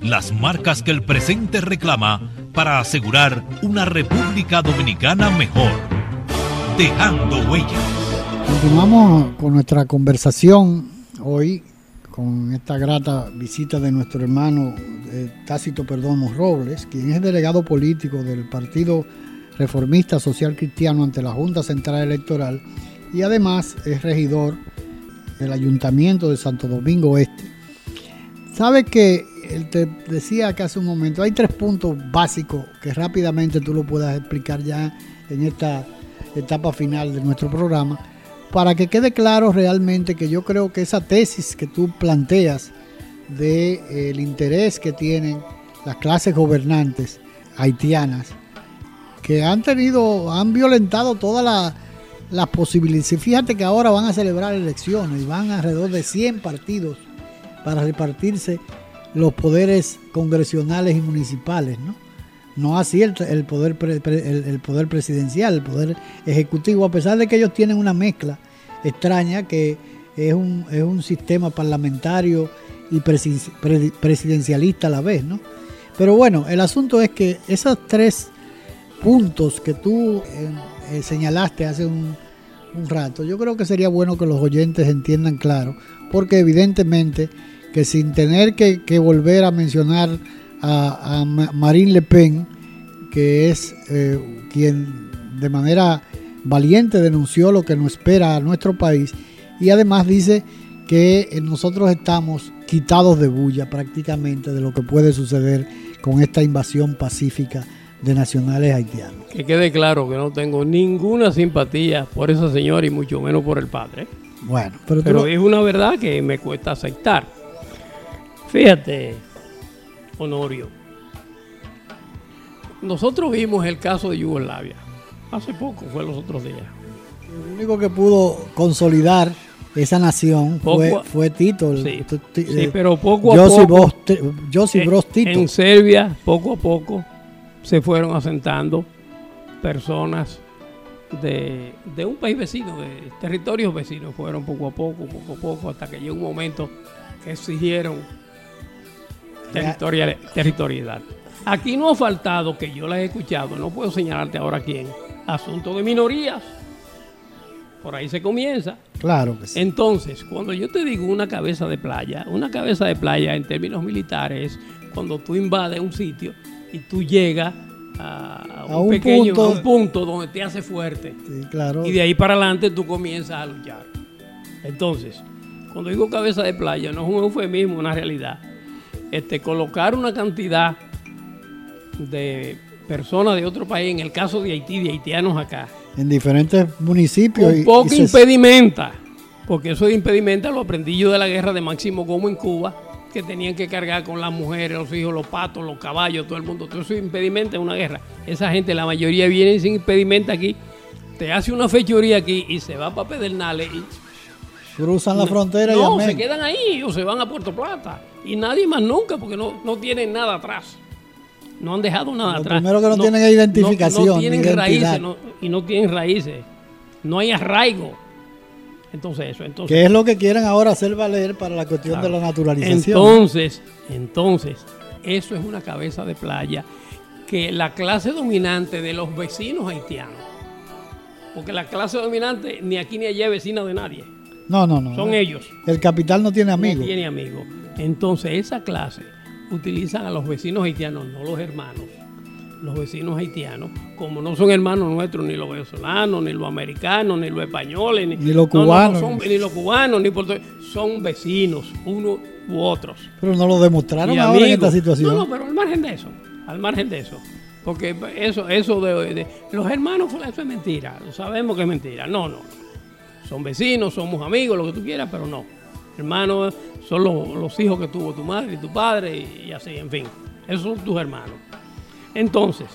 las marcas que el presente reclama para asegurar una República Dominicana mejor. Dejando huellas. Continuamos con nuestra conversación hoy con esta grata visita de nuestro hermano eh, Tácito Perdomo Robles, quien es delegado político del Partido Reformista Social Cristiano ante la Junta Central Electoral y además es regidor del Ayuntamiento de Santo Domingo Este. Sabe que él te decía que hace un momento, hay tres puntos básicos que rápidamente tú lo puedas explicar ya en esta etapa final de nuestro programa, para que quede claro realmente que yo creo que esa tesis que tú planteas del de, el interés que tienen las clases gobernantes haitianas, que han tenido, han violentado todas las posibilidades. Fíjate que ahora van a celebrar elecciones y van alrededor de 100 partidos para repartirse los poderes congresionales y municipales, ¿no? No así el, poder, el, poder presidencial, el poder ejecutivo, a pesar de que ellos tienen una mezcla extraña que es un, es un sistema parlamentario y presidencialista a la vez, ¿no? Pero bueno, el asunto es que esos tres puntos que tú eh, eh, señalaste hace un rato, yo creo que sería bueno que los oyentes entiendan claro, porque evidentemente que sin tener que, volver a mencionar a, Marine Le Pen, que es eh, quien de manera valiente denunció lo que nos espera a nuestro país y además dice que nosotros estamos quitados de bulla prácticamente de lo que puede suceder con esta invasión pacífica de nacionales haitianos. Que quede claro que no tengo ninguna simpatía por esa señora y mucho menos por el padre. Bueno, pero, es una verdad que me cuesta aceptar. Fíjate, Honorio, nosotros vimos el caso de Yugoslavia. Hace poco, fue los otros días. El único que pudo consolidar esa nación fue, fue Tito. Sí, eh, pero poco a poco. Josip Broz Tito. En Serbia, poco a poco, se fueron asentando personas de, un país vecino, de territorios vecinos. Fueron poco a poco, poco a poco, hasta que llegó un momento que exigieron territorial, territorialidad. Aquí no ha faltado, que yo la he escuchado, no puedo señalarte ahora quién, asunto de minorías. Por ahí se comienza. Claro que sí. Entonces, cuando yo te digo una cabeza de playa, una cabeza de playa en términos militares es cuando tú invades un sitio y tú llegas a, un, pequeño punto, punto donde te hace fuerte. claro. Y de ahí para adelante tú comienzas a luchar. Entonces, cuando digo cabeza de playa, no es un eufemismo, una realidad. Este, colocar una cantidad de personas de otro país, en el caso de Haití, de haitianos acá. En diferentes municipios. Un poco impedimenta, porque eso de impedimenta lo aprendí yo de la guerra de Máximo Gómez en Cuba, que tenían que cargar con las mujeres, los hijos, los patos, los caballos, todo el mundo. Todo eso impedimenta en una guerra. Esa gente, la mayoría viene sin impedimenta aquí, te hace una fechoría aquí y se va para Pedernales y cruzan la frontera y no, se quedan ahí o se van a Puerto Plata y nadie más nunca porque no, no tienen nada atrás no han dejado nada Lo atrás. Primero que no, tienen identificación. No, tienen raíces y no tienen raíces. No hay arraigo. Entonces eso. Entonces, ¿Qué es lo que quieren ahora hacer valer para la cuestión de la naturalización? Entonces, entonces, eso es una cabeza de playa que la clase dominante de los vecinos haitianos, porque la clase dominante ni aquí ni allá es vecina de nadie. No, no, no. Son ellos. El capital no tiene amigos. No tiene amigos. Entonces, esa clase utilizan a los vecinos haitianos, no los hermanos. Los vecinos haitianos, como no son hermanos nuestros, ni los venezolanos, ni los americanos, ni los españoles, ni, los cubanos. ni los cubanos, ni son vecinos, unos u otros. Pero no lo demostraron ahora en esta situación. No, no, pero al margen de eso, al margen de eso. Porque eso, eso de, los hermanos, eso es mentira. Sabemos que es mentira. No, no. Son vecinos, somos amigos, lo que tú quieras, pero no. Hermanos son los, hijos que tuvo tu madre y tu padre y, así, en fin. Esos son tus hermanos. Entonces,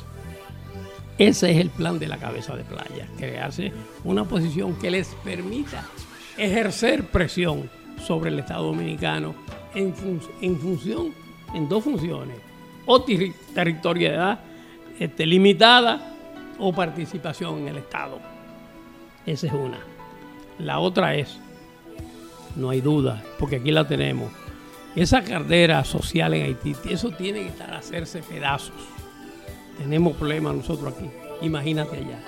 ese es el plan de la cabeza de playa, crearse una posición que les permita ejercer presión sobre el Estado Dominicano en, en función, en dos funciones, o territorialidad este, limitada o participación en el Estado. Esa es una. La otra es no hay duda, porque aquí la tenemos. Esa cartera social en Haití, eso tiene que estar a hacerse pedazos. Tenemos problemas nosotros aquí, imagínate allá.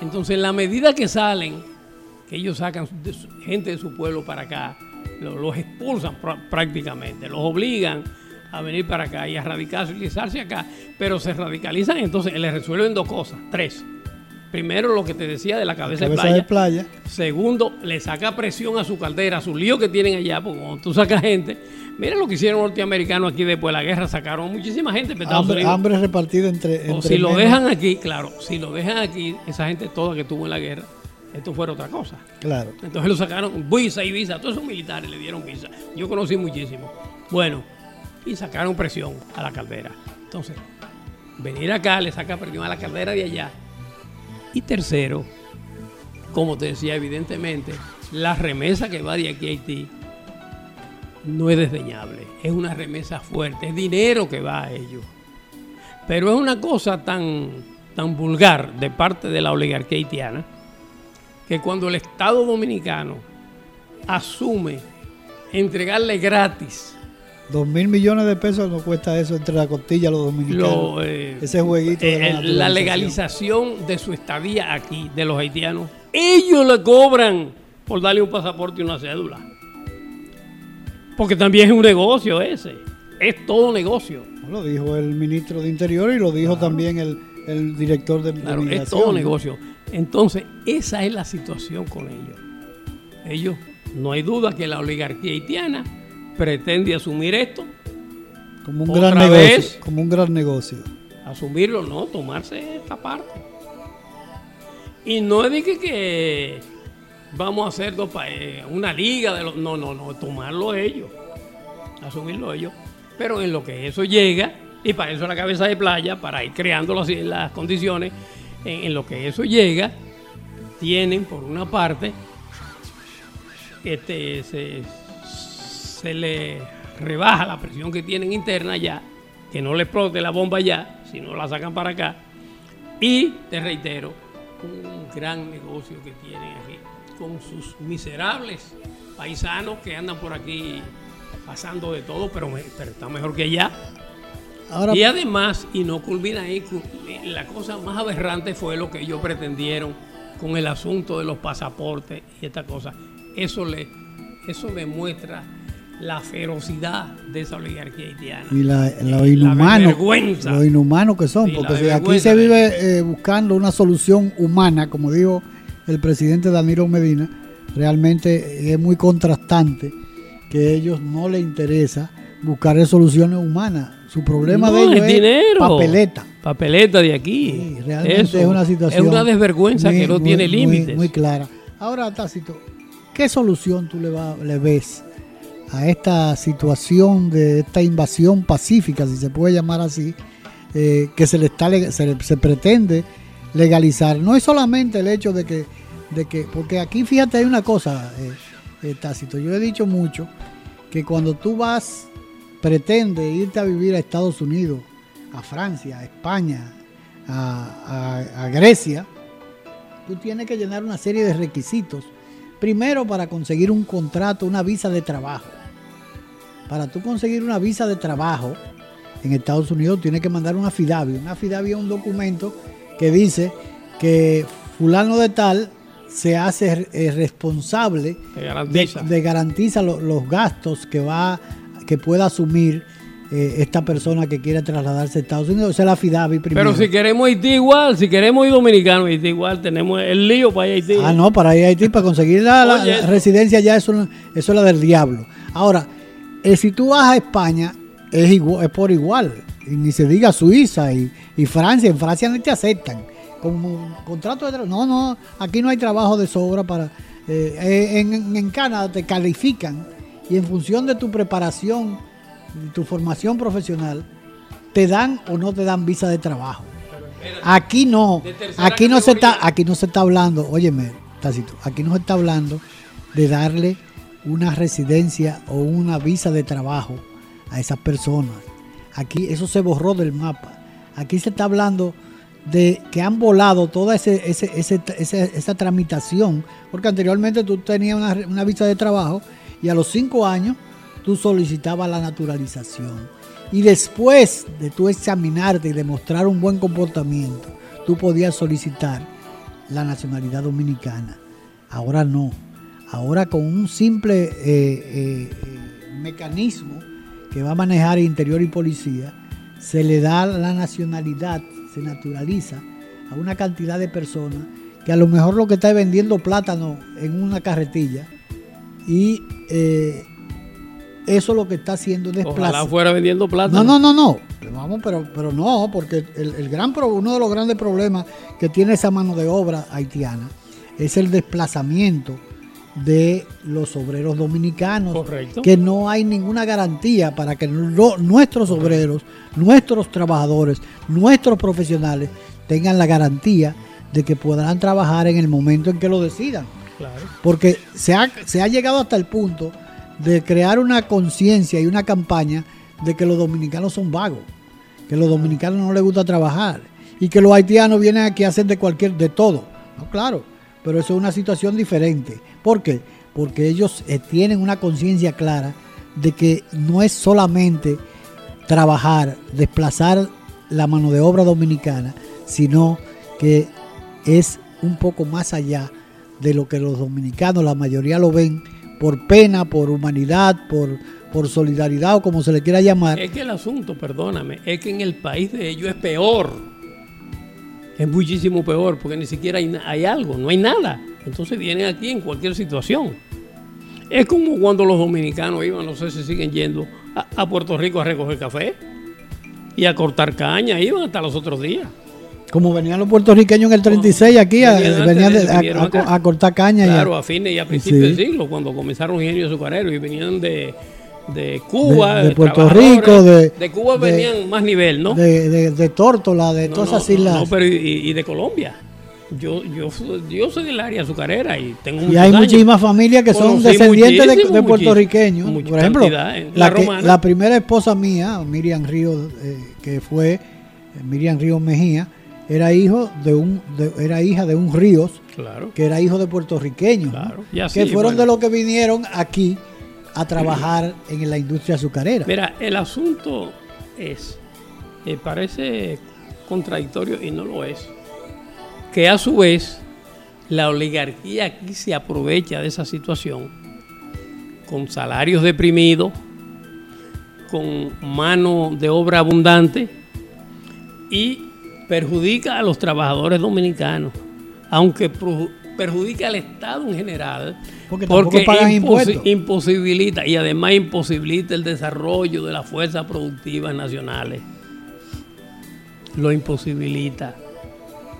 Entonces, en la medida que salen, que ellos sacan gente de su pueblo para acá, los, expulsan prácticamente, los obligan a venir para acá y a radicalizarse acá, pero se radicalizan, entonces les resuelven dos cosas, tres primero lo que te decía de la cabeza, de, playa. Segundo, le saca presión a su caldera, a su lío que tienen allá, porque cuando tú sacas gente, mira lo que hicieron los norteamericanos aquí después de la guerra, sacaron muchísima gente. Hambre, hambre repartido entre, O si lo dejan aquí, claro, si lo dejan aquí, esa gente toda que tuvo en la guerra, esto fuera otra cosa. Claro. Entonces lo sacaron visa y visa, todos esos militares le dieron visa. Yo conocí muchísimo. Bueno, y sacaron presión a la caldera. Entonces, venir acá le saca presión a la caldera de allá y tercero, como te decía, evidentemente, la remesa que va de aquí a Haití no es desdeñable, es una remesa fuerte, es dinero que va a ellos. Pero es una cosa tan, tan vulgar de parte de la oligarquía haitiana que cuando el Estado dominicano asume entregarle gratis Dos mil millones de pesos no cuesta eso entre la costilla los dominicanos. Eh, Ese jueguito. de la, la, legalización de su estadía aquí, de los haitianos. Ellos le cobran por darle un pasaporte y una cédula. Porque también es un negocio ese. Es todo negocio. Lo dijo el ministro de Interior y lo dijo también el, director de, claro, Es todo negocio. Entonces, esa es la situación con ellos. Ellos, no hay duda que la oligarquía haitiana pretende asumir esto. Como un gran negocio. como un gran negocio. Asumirlo, no, tomarse esta parte. Y no es que, que vamos a hacer dos una liga de los. No, no, no, tomarlo ellos. Asumirlo ellos. Pero en lo que eso llega, y para eso la cabeza de playa, para ir creando las, las condiciones, en lo que eso llega, tienen por una parte este, se, le rebaja la presión que tienen interna ya, que no le explote la bomba ya, sino la sacan para acá. Y te reitero, un gran negocio que tienen aquí con sus miserables paisanos que andan por aquí pasando de todo, pero, está mejor que allá. y además, y no culmina ahí, la cosa más aberrante fue lo que ellos pretendieron con el asunto de los pasaportes y esta cosa. Eso le eso demuestra la ferocidad de esa oligarquía haitiana. Y la, lo, inhumano, lo inhumano que son, porque si aquí se vive eh, buscando una solución humana, como dijo el presidente Danilo Medina, realmente es muy contrastante que a ellos no les interesa buscar soluciones humanas. Su problema de ellos es, dinero. papeleta. Papeleta de aquí. realmente es una situación. Es una desvergüenza que no tiene límites. Muy, clara. Ahora, Tácito, ¿qué solución tú le, le ves a esta situación de esta invasión pacífica, si se puede llamar así, eh, que se le está se, se pretende legalizar? No es solamente el hecho de que, de que porque aquí fíjate hay una cosa. Eh, eh, Tácito. Yo he dicho mucho que cuando tú vas, pretende irte a vivir a Estados Unidos, a Francia, a España, a, Grecia, tú tienes que llenar una serie de requisitos. Primero para conseguir un contrato, una visa de trabajo. Para tú conseguir una visa de trabajo en Estados Unidos tienes que mandar una FIDAVI. Una FIDAVI es un documento que dice que fulano de tal se hace eh, responsable de, garantiza los gastos que va que pueda asumir eh, esta persona que quiere trasladarse a Estados Unidos. Esa es la FIDAVI primero. Pero si queremos Haití igual, si queremos ir dominicanos Haití igual, tenemos el lío para ir a Haití. Ah, no, para ir a Haití, para conseguir la, residencia ya eso, eso es la del diablo. Ahora, eh, si tú vas a España, es, igual, es por igual. Y ni se diga Suiza y, y Francia, en Francia no te aceptan como contrato de trabajo. No, no, aquí no hay trabajo de sobra para... Eh, eh, en, en, Canadá te califican y en función de tu preparación, tu formación profesional, te dan o no te dan visa de trabajo. Aquí no, aquí no se está, aquí no se está hablando, óyeme, Tacito, aquí no se está hablando de darle una residencia o una visa de trabajo a esas personas. Aquí eso se borró del mapa. Aquí se está hablando de que han volado toda ese, esa tramitación, porque anteriormente tú tenías una, visa de trabajo y a los cinco años tú solicitabas la naturalización. Y después de tú examinarte y demostrar un buen comportamiento, tú podías solicitar la nacionalidad dominicana. Ahora no. Ahora con un simple eh, eh, mecanismo que va a manejar Interior y Policía, se le da la nacionalidad se naturaliza a una cantidad de personas que a lo mejor lo que está vendiendo plátano en una carretilla y eh, eso lo que está haciendo es desplazar. Ojalá fuera vendiendo plátano. No, no, no, no. Vamos, pero, pero no, porque el, gran uno de los grandes problemas que tiene esa mano de obra haitiana es el desplazamiento de los obreros dominicanos, que no hay ninguna garantía para que nuestros obreros, nuestros trabajadores, nuestros profesionales tengan la garantía de que podrán trabajar en el momento en que lo decidan. Porque se ha, se ha llegado hasta el punto de crear una conciencia y una campaña de que los dominicanos son vagos, que los dominicanos no les gusta trabajar y que los haitianos vienen aquí a hacer de cualquier, de todo. No, claro, pero eso es una situación diferente. ¿Por qué? Porque ellos eh, tienen una conciencia clara de que no es solamente trabajar, desplazar la mano de obra dominicana, sino que es un poco más allá de lo que los dominicanos, la mayoría lo ven por pena, por humanidad, por, por solidaridad o como se le quiera llamar. Es que el asunto, perdóname, es que en el país de ellos es peor es muchísimo peor porque ni siquiera hay, algo, no hay nada. Entonces vienen aquí en cualquier situación. Es como cuando los dominicanos iban, no sé si siguen yendo, a, Puerto Rico a recoger café y a cortar caña, iban hasta los otros días. Como venían los puertorriqueños en el 36 aquí, venían, a, cortar caña. Claro, a fines y a principios del siglo, cuando comenzaron ingenios azucareros y venían de, de Cuba, de, Puerto Rico, de, de Cuba venían más nivel, ¿no? De, de, Tórtola, de todas esas islas. No, pero y, de Colombia. Yo, yo, yo soy del área azucarera y tengo Y hay muchísimas familias que son descendientes de, puertorriqueños. Por ejemplo, la, primera esposa mía, Miriam Ríos, eh, que fue Miriam Ríos Mejía, era hijo de un era hija de un Ríos que era hijo de puertorriqueños que fueron de los que vinieron aquí a trabajar en la industria azucarera. Mira el asunto es eh, parece contradictorio y no lo es que a su vez la oligarquía aquí se aprovecha de esa situación con salarios deprimidos con mano de obra abundante y perjudica a los trabajadores dominicanos, aunque perjudica al Estado en general, porque, imposibilita y además imposibilita el desarrollo de las fuerzas productivas nacionales. Lo imposibilita.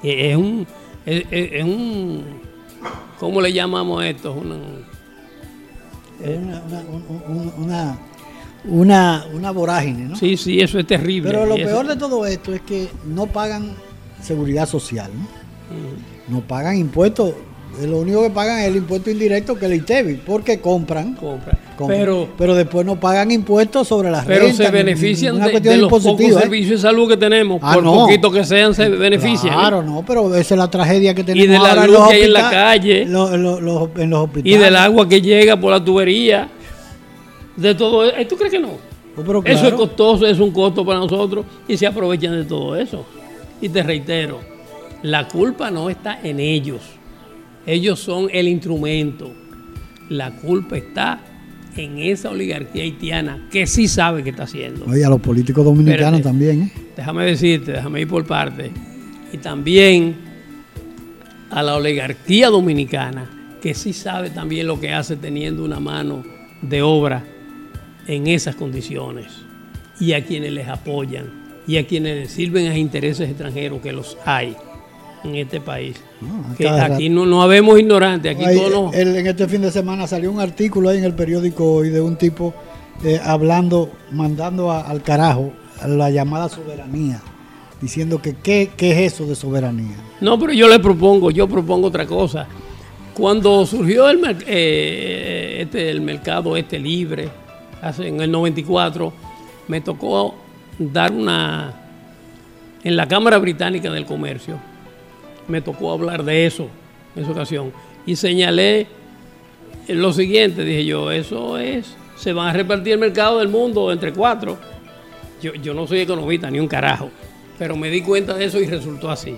E, es un, es, un ¿cómo le llamamos esto? Una, una una, una vorágine, ¿no? Sí, sí, eso es terrible. Pero lo peor de todo esto es que no pagan seguridad social, ¿no? No pagan impuestos. Lo único que pagan es el impuesto indirecto que es el ITEVI, porque compran. Compran. Pero, pero después no pagan impuestos sobre las Pero se benefician de, los pocos ¿eh? servicios de salud que tenemos. Ah, por poquito que sean, se benefician. ¿eh? Claro, no, pero esa es la tragedia que tenemos Y de la luz que hay en la calle. en los hospitales. Y del agua que llega por la tubería de todo eso. ¿Tú crees que no? Eso es costoso, es un costo para nosotros y se aprovechan de todo eso. Y te reitero, la culpa no está en ellos. Ellos son el instrumento. La culpa está en esa oligarquía haitiana que sí sabe qué está haciendo. Oye, a los políticos dominicanos también. ¿eh? Déjame decirte, déjame ir por parte. Y también a la oligarquía dominicana que sí sabe también lo que hace teniendo una mano de obra en esas condiciones y a quienes les apoyan y a quienes les sirven a intereses extranjeros que los hay en este país. que aquí no, no habemos ignorantes. Aquí en este fin de semana salió un artículo ahí en el periódico hoy de un tipo eh, hablando, mandando al carajo la llamada soberanía, diciendo que ¿qué, es eso de soberanía. No, pero yo le propongo, yo propongo otra cosa. Cuando surgió el, eh, este, el mercado este libre, en el 94, me tocó dar una, en la Cámara Británica del Comercio, me tocó hablar de eso en esa ocasión. Y señalé lo siguiente, dije yo, eso es, se van a repartir el mercado del mundo entre cuatro. Yo, yo no soy economista ni un carajo, pero me di cuenta de eso y resultó así.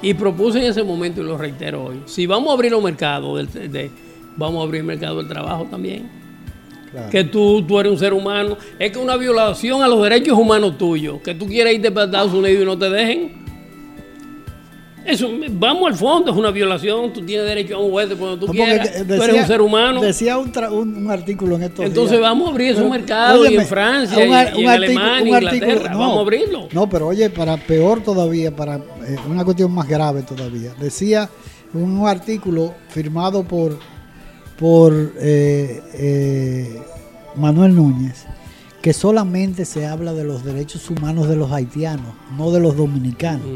Y propuse en ese momento y lo reitero hoy, si vamos a abrir los mercados, vamos a abrir el mercado del trabajo también que tú, tú eres un ser humano. Es que una violación a los derechos humanos tuyos, que tú quieras irte para Estados Unidos y no te dejen. Eso, vamos al fondo, es una violación, tú tienes derecho a un juez cuando tú quieras, tú eres un ser humano. Decía un, un, artículo en estos Entonces vamos a abrir ese mercado y en Francia, y, en Alemania, Inglaterra, vamos a abrirlo. No, pero oye, para peor todavía, para eh, una cuestión más grave todavía, decía un artículo firmado por por eh, eh, Manuel Núñez que solamente se habla de los derechos humanos de los haitianos, no de los dominicanos.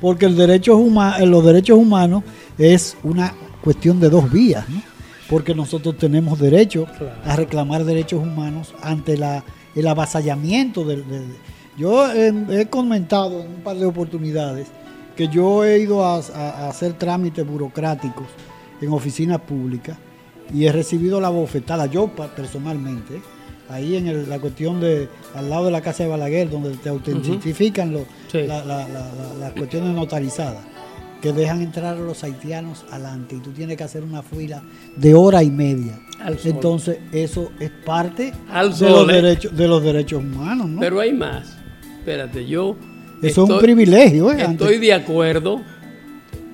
Porque el derecho eh, los derechos humanos es una cuestión de dos vías, porque nosotros tenemos derecho a reclamar derechos humanos ante la, el avasallamiento. Del, yo he, comentado en un par de oportunidades que yo he ido a hacer trámites burocráticos en oficinas públicas y he recibido la bofetada, yo personalmente, ahí en la cuestión de, al lado de la casa de Balaguer, donde te autentifican las cuestiones notarizadas, que dejan entrar a los haitianos adelante y tú tienes que hacer una fila de hora y media. Entonces, eso es parte de, los derechos, de los derechos humanos. ¿no? Pero hay más. Espérate, yo... Eso es un privilegio. ¿eh? Estoy de acuerdo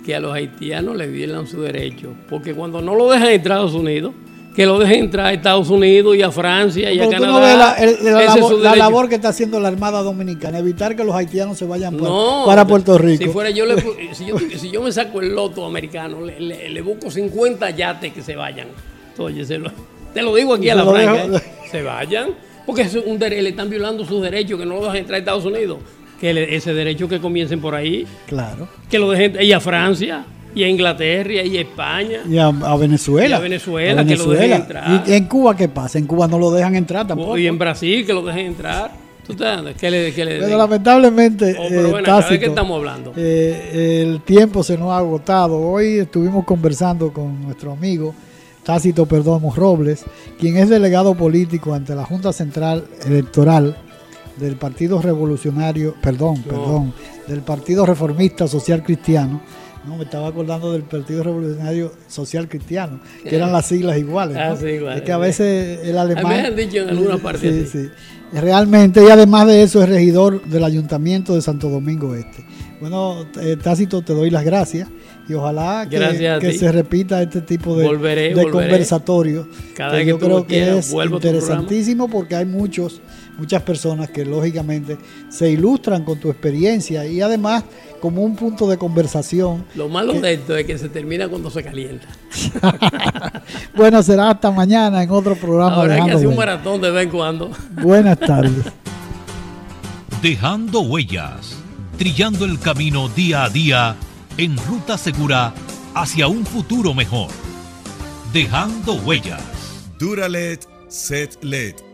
que a los haitianos les violan su derecho. Porque cuando no lo dejan entrar a Estados Unidos, que lo dejen entrar a Estados Unidos y a Francia y a Canadá. la, labor, que está haciendo la Armada Dominicana, evitar que los haitianos se vayan para, Puerto Rico. Si, fuera yo, si, yo, me saco el loto americano, le, busco 50 yates que se vayan. Oye, te lo digo aquí a la franca, ¿eh? se vayan. Porque es un, le están violando sus derechos, que no lo dejan entrar a Estados Unidos Que ese derecho que comiencen por ahí. Claro. Que lo dejen. Y a Francia, y a Inglaterra, y a España. Y a, Venezuela. Y a Venezuela, que lo dejen entrar. ¿Y en Cuba qué pasa? En Cuba no lo dejan entrar tampoco. Y en Brasil, que lo dejen entrar. ¿Tú te ¿Qué le, qué le pero lamentablemente, oh, pero bueno, ¿de qué estamos hablando? Eh, el tiempo se nos ha agotado. Hoy estuvimos conversando con nuestro amigo Tácito Perdomo Robles, quien es delegado político ante la Junta Central Electoral del Partido Revolucionario, perdón, perdón, del Partido Reformista Social Cristiano. No, me estaba acordando del Partido Revolucionario Social Cristiano, que eran las siglas iguales. Ah, sí, igual, es que a veces el alemán. Me han dicho en alguna parte. Sí, sí. Realmente, y además de eso, es regidor del Ayuntamiento de Santo Domingo Este. Bueno, eh, Tácito, te doy las gracias y ojalá que, se repita este tipo de, de conversatorio. Cada que yo creo que es interesantísimo porque hay muchos muchas personas que lógicamente se ilustran con tu experiencia y además como un punto de conversación. Lo malo de esto es que se termina cuando se calienta. bueno, será hasta mañana en otro programa. Ahora hay que hacer un maratón de vez en cuando. Buenas tardes. Dejando huellas, trillando el camino día a día en ruta segura hacia un futuro mejor. Dejando huellas. Duralet, set led.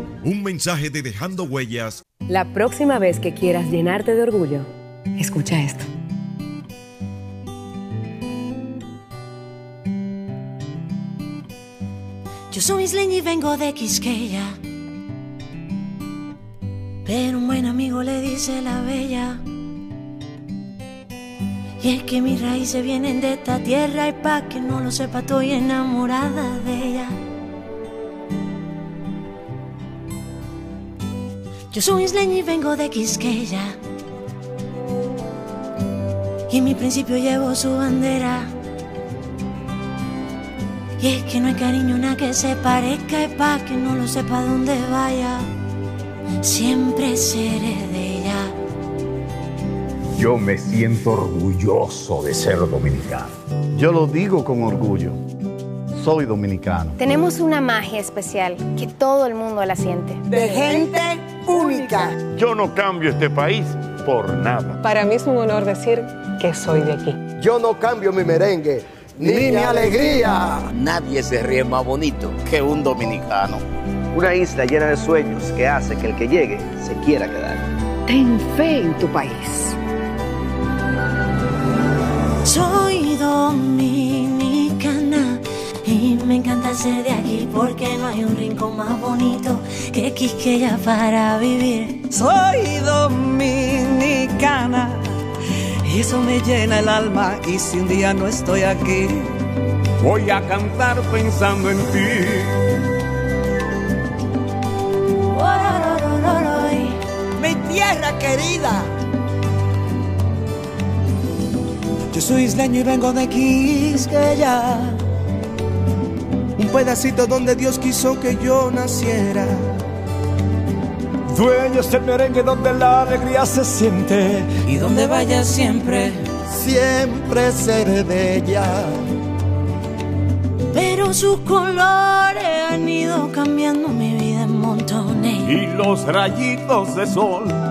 Un mensaje de Dejando Huellas. La próxima vez que quieras llenarte de orgullo, escucha esto. Yo soy isleña y vengo de Quisqueya. Pero un buen amigo le dice la bella. Y es que mis raíces vienen de esta tierra y pa' que no lo sepa estoy enamorada de ella. Yo soy isleña y vengo de Quisqueya. Y en mi principio llevo su bandera. Y es que no hay cariño nada que se parezca y pa' que no lo sepa dónde vaya. Siempre seré de ella. Yo me siento orgulloso de ser dominicano. Yo lo digo con orgullo. Soy dominicano. Tenemos una magia especial que todo el mundo la siente. De gente única. Yo no cambio este país por nada. Para mí es un honor decir que soy de aquí. Yo no cambio mi merengue ni, mi alegría. Nadie se ríe más bonito que un dominicano. Una isla llena de sueños que hace que el que llegue se quiera quedar. Ten fe en tu país. Soy me encanta ser de aquí porque no hay un rincón más bonito que Quisqueya para vivir. Soy dominicana y eso me llena el alma y si un día no estoy aquí, voy a cantar pensando en ti. Mi tierra querida Yo soy isleño y vengo de Quisqueya, un pedacito donde Dios quiso que yo naciera. Dueños del merengue donde la alegría se siente y donde vaya siempre, siempre seré de ella. Pero sus colores han ido cambiando mi vida en montones. Y los rayitos de sol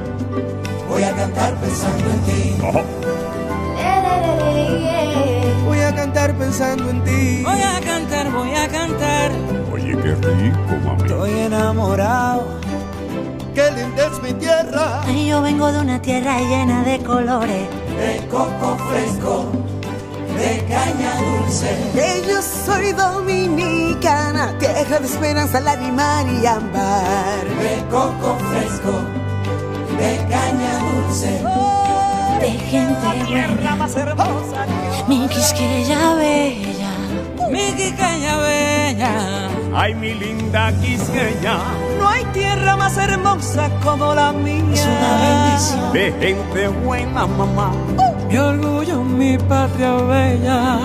Voy a cantar pensando en ti. Voy a cantar pensando en ti. Voy a cantar, voy a cantar. Oye, qué rico, mami. Estoy enamorado. Qué linda es mi tierra. Ay, yo vengo de una tierra llena de colores. De coco fresco, de caña dulce. Que yo soy dominicana, tierra de esperanza, lágrima y ámbar. De coco fresco de caña dulce, de gente buena, más hermosa. Mi quisqueya bella, mi quisqueya bella. Ay, mi linda quisqueya. No hay tierra más hermosa como la mía. Es una bendición. De gente buena, mamá. Uh. Mi orgullo, mi patria bella.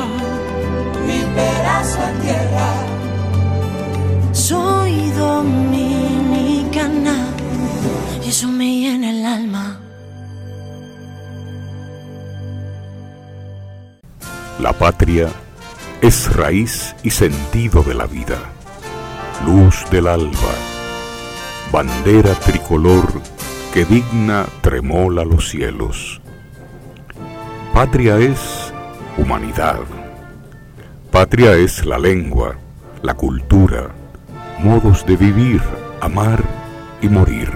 Mi pedazo de tierra. Soy dominicana. Eso me llena el alma. La patria es raíz y sentido de la vida, luz del alba, bandera tricolor que digna tremola los cielos. Patria es humanidad. Patria es la lengua, la cultura, modos de vivir, amar y morir.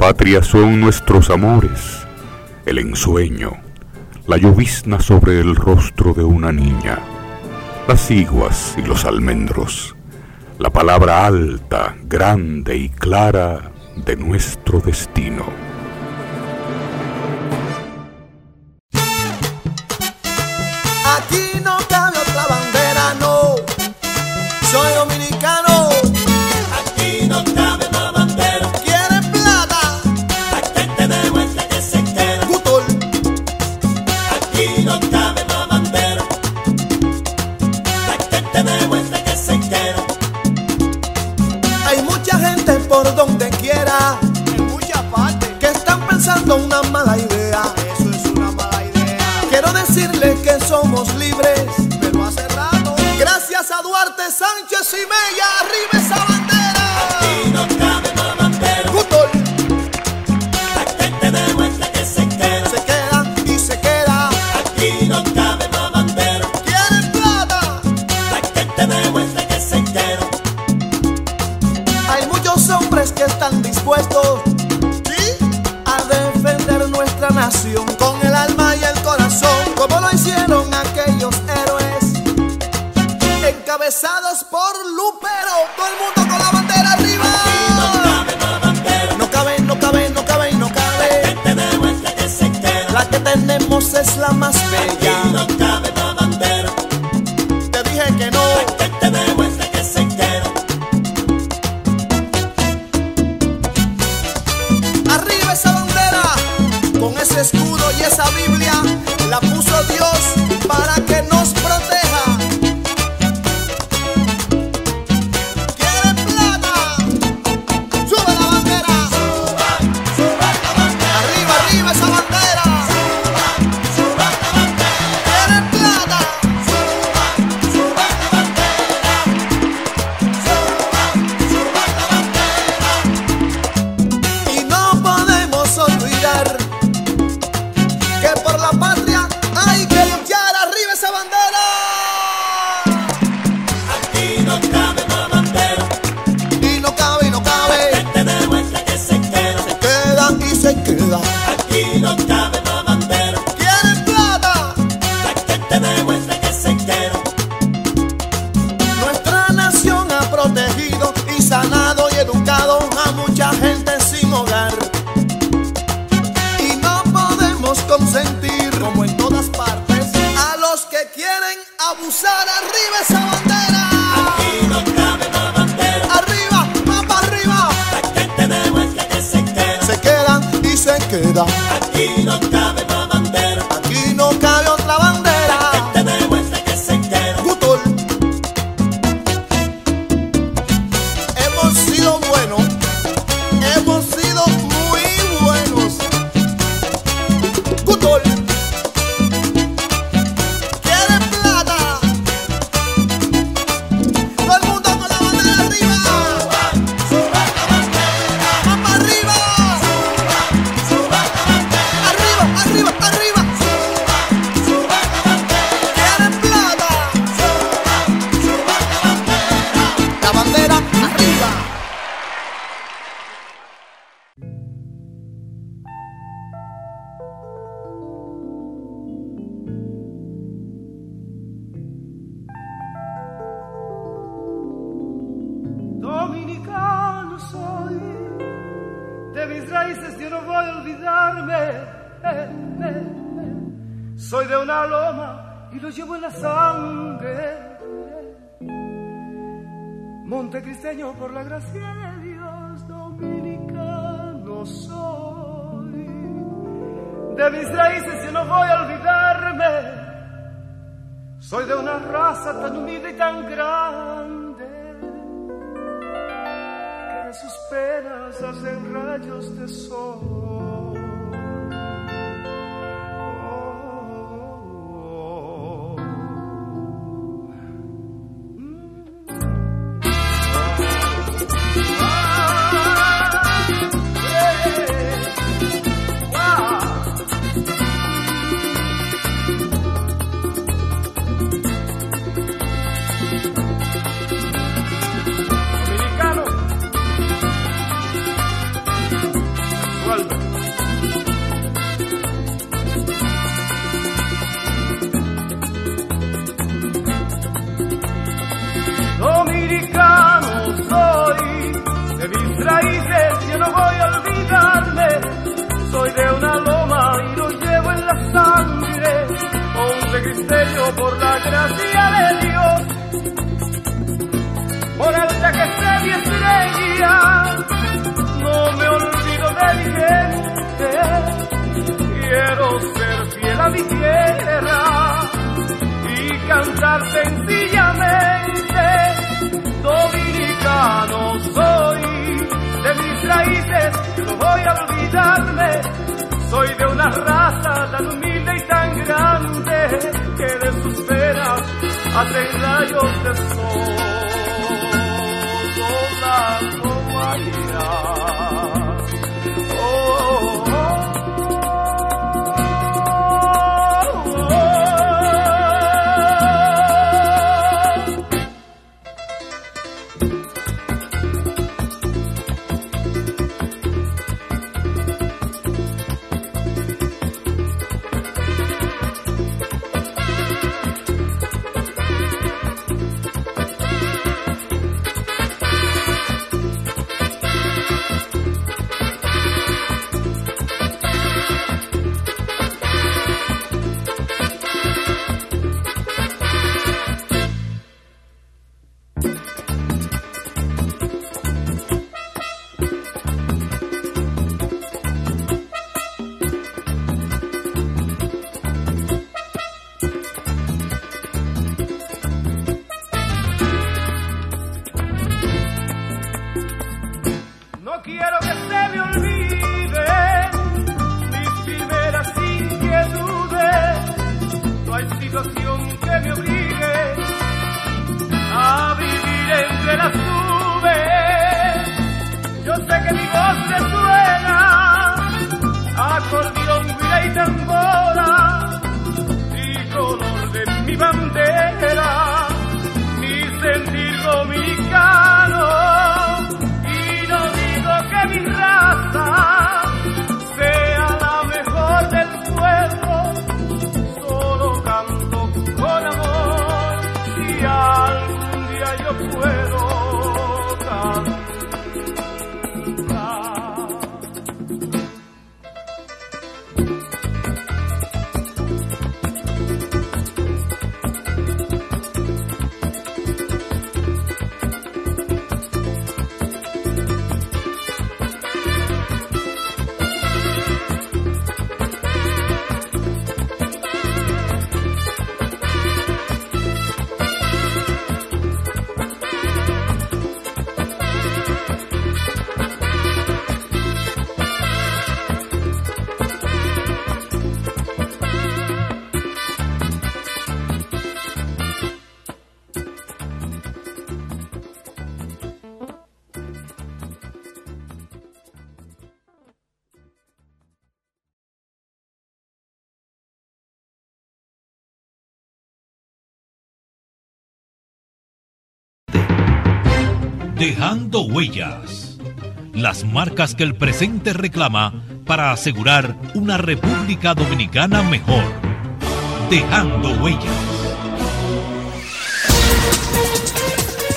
patria son nuestros amores, el ensueño, la llovizna sobre el rostro de una niña, las iguas y los almendros, la palabra alta, grande y clara de nuestro destino. 在。Dejando huellas. Las marcas que el presente reclama para asegurar una República Dominicana mejor. Dejando huellas.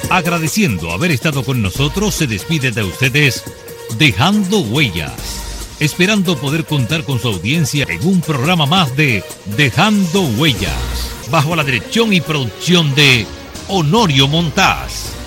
Agradeciendo haber estado con nosotros, se despide de ustedes Dejando huellas esperando poder contar con su audiencia en un programa más de Dejando Huellas, bajo la dirección y producción de Honorio Montás.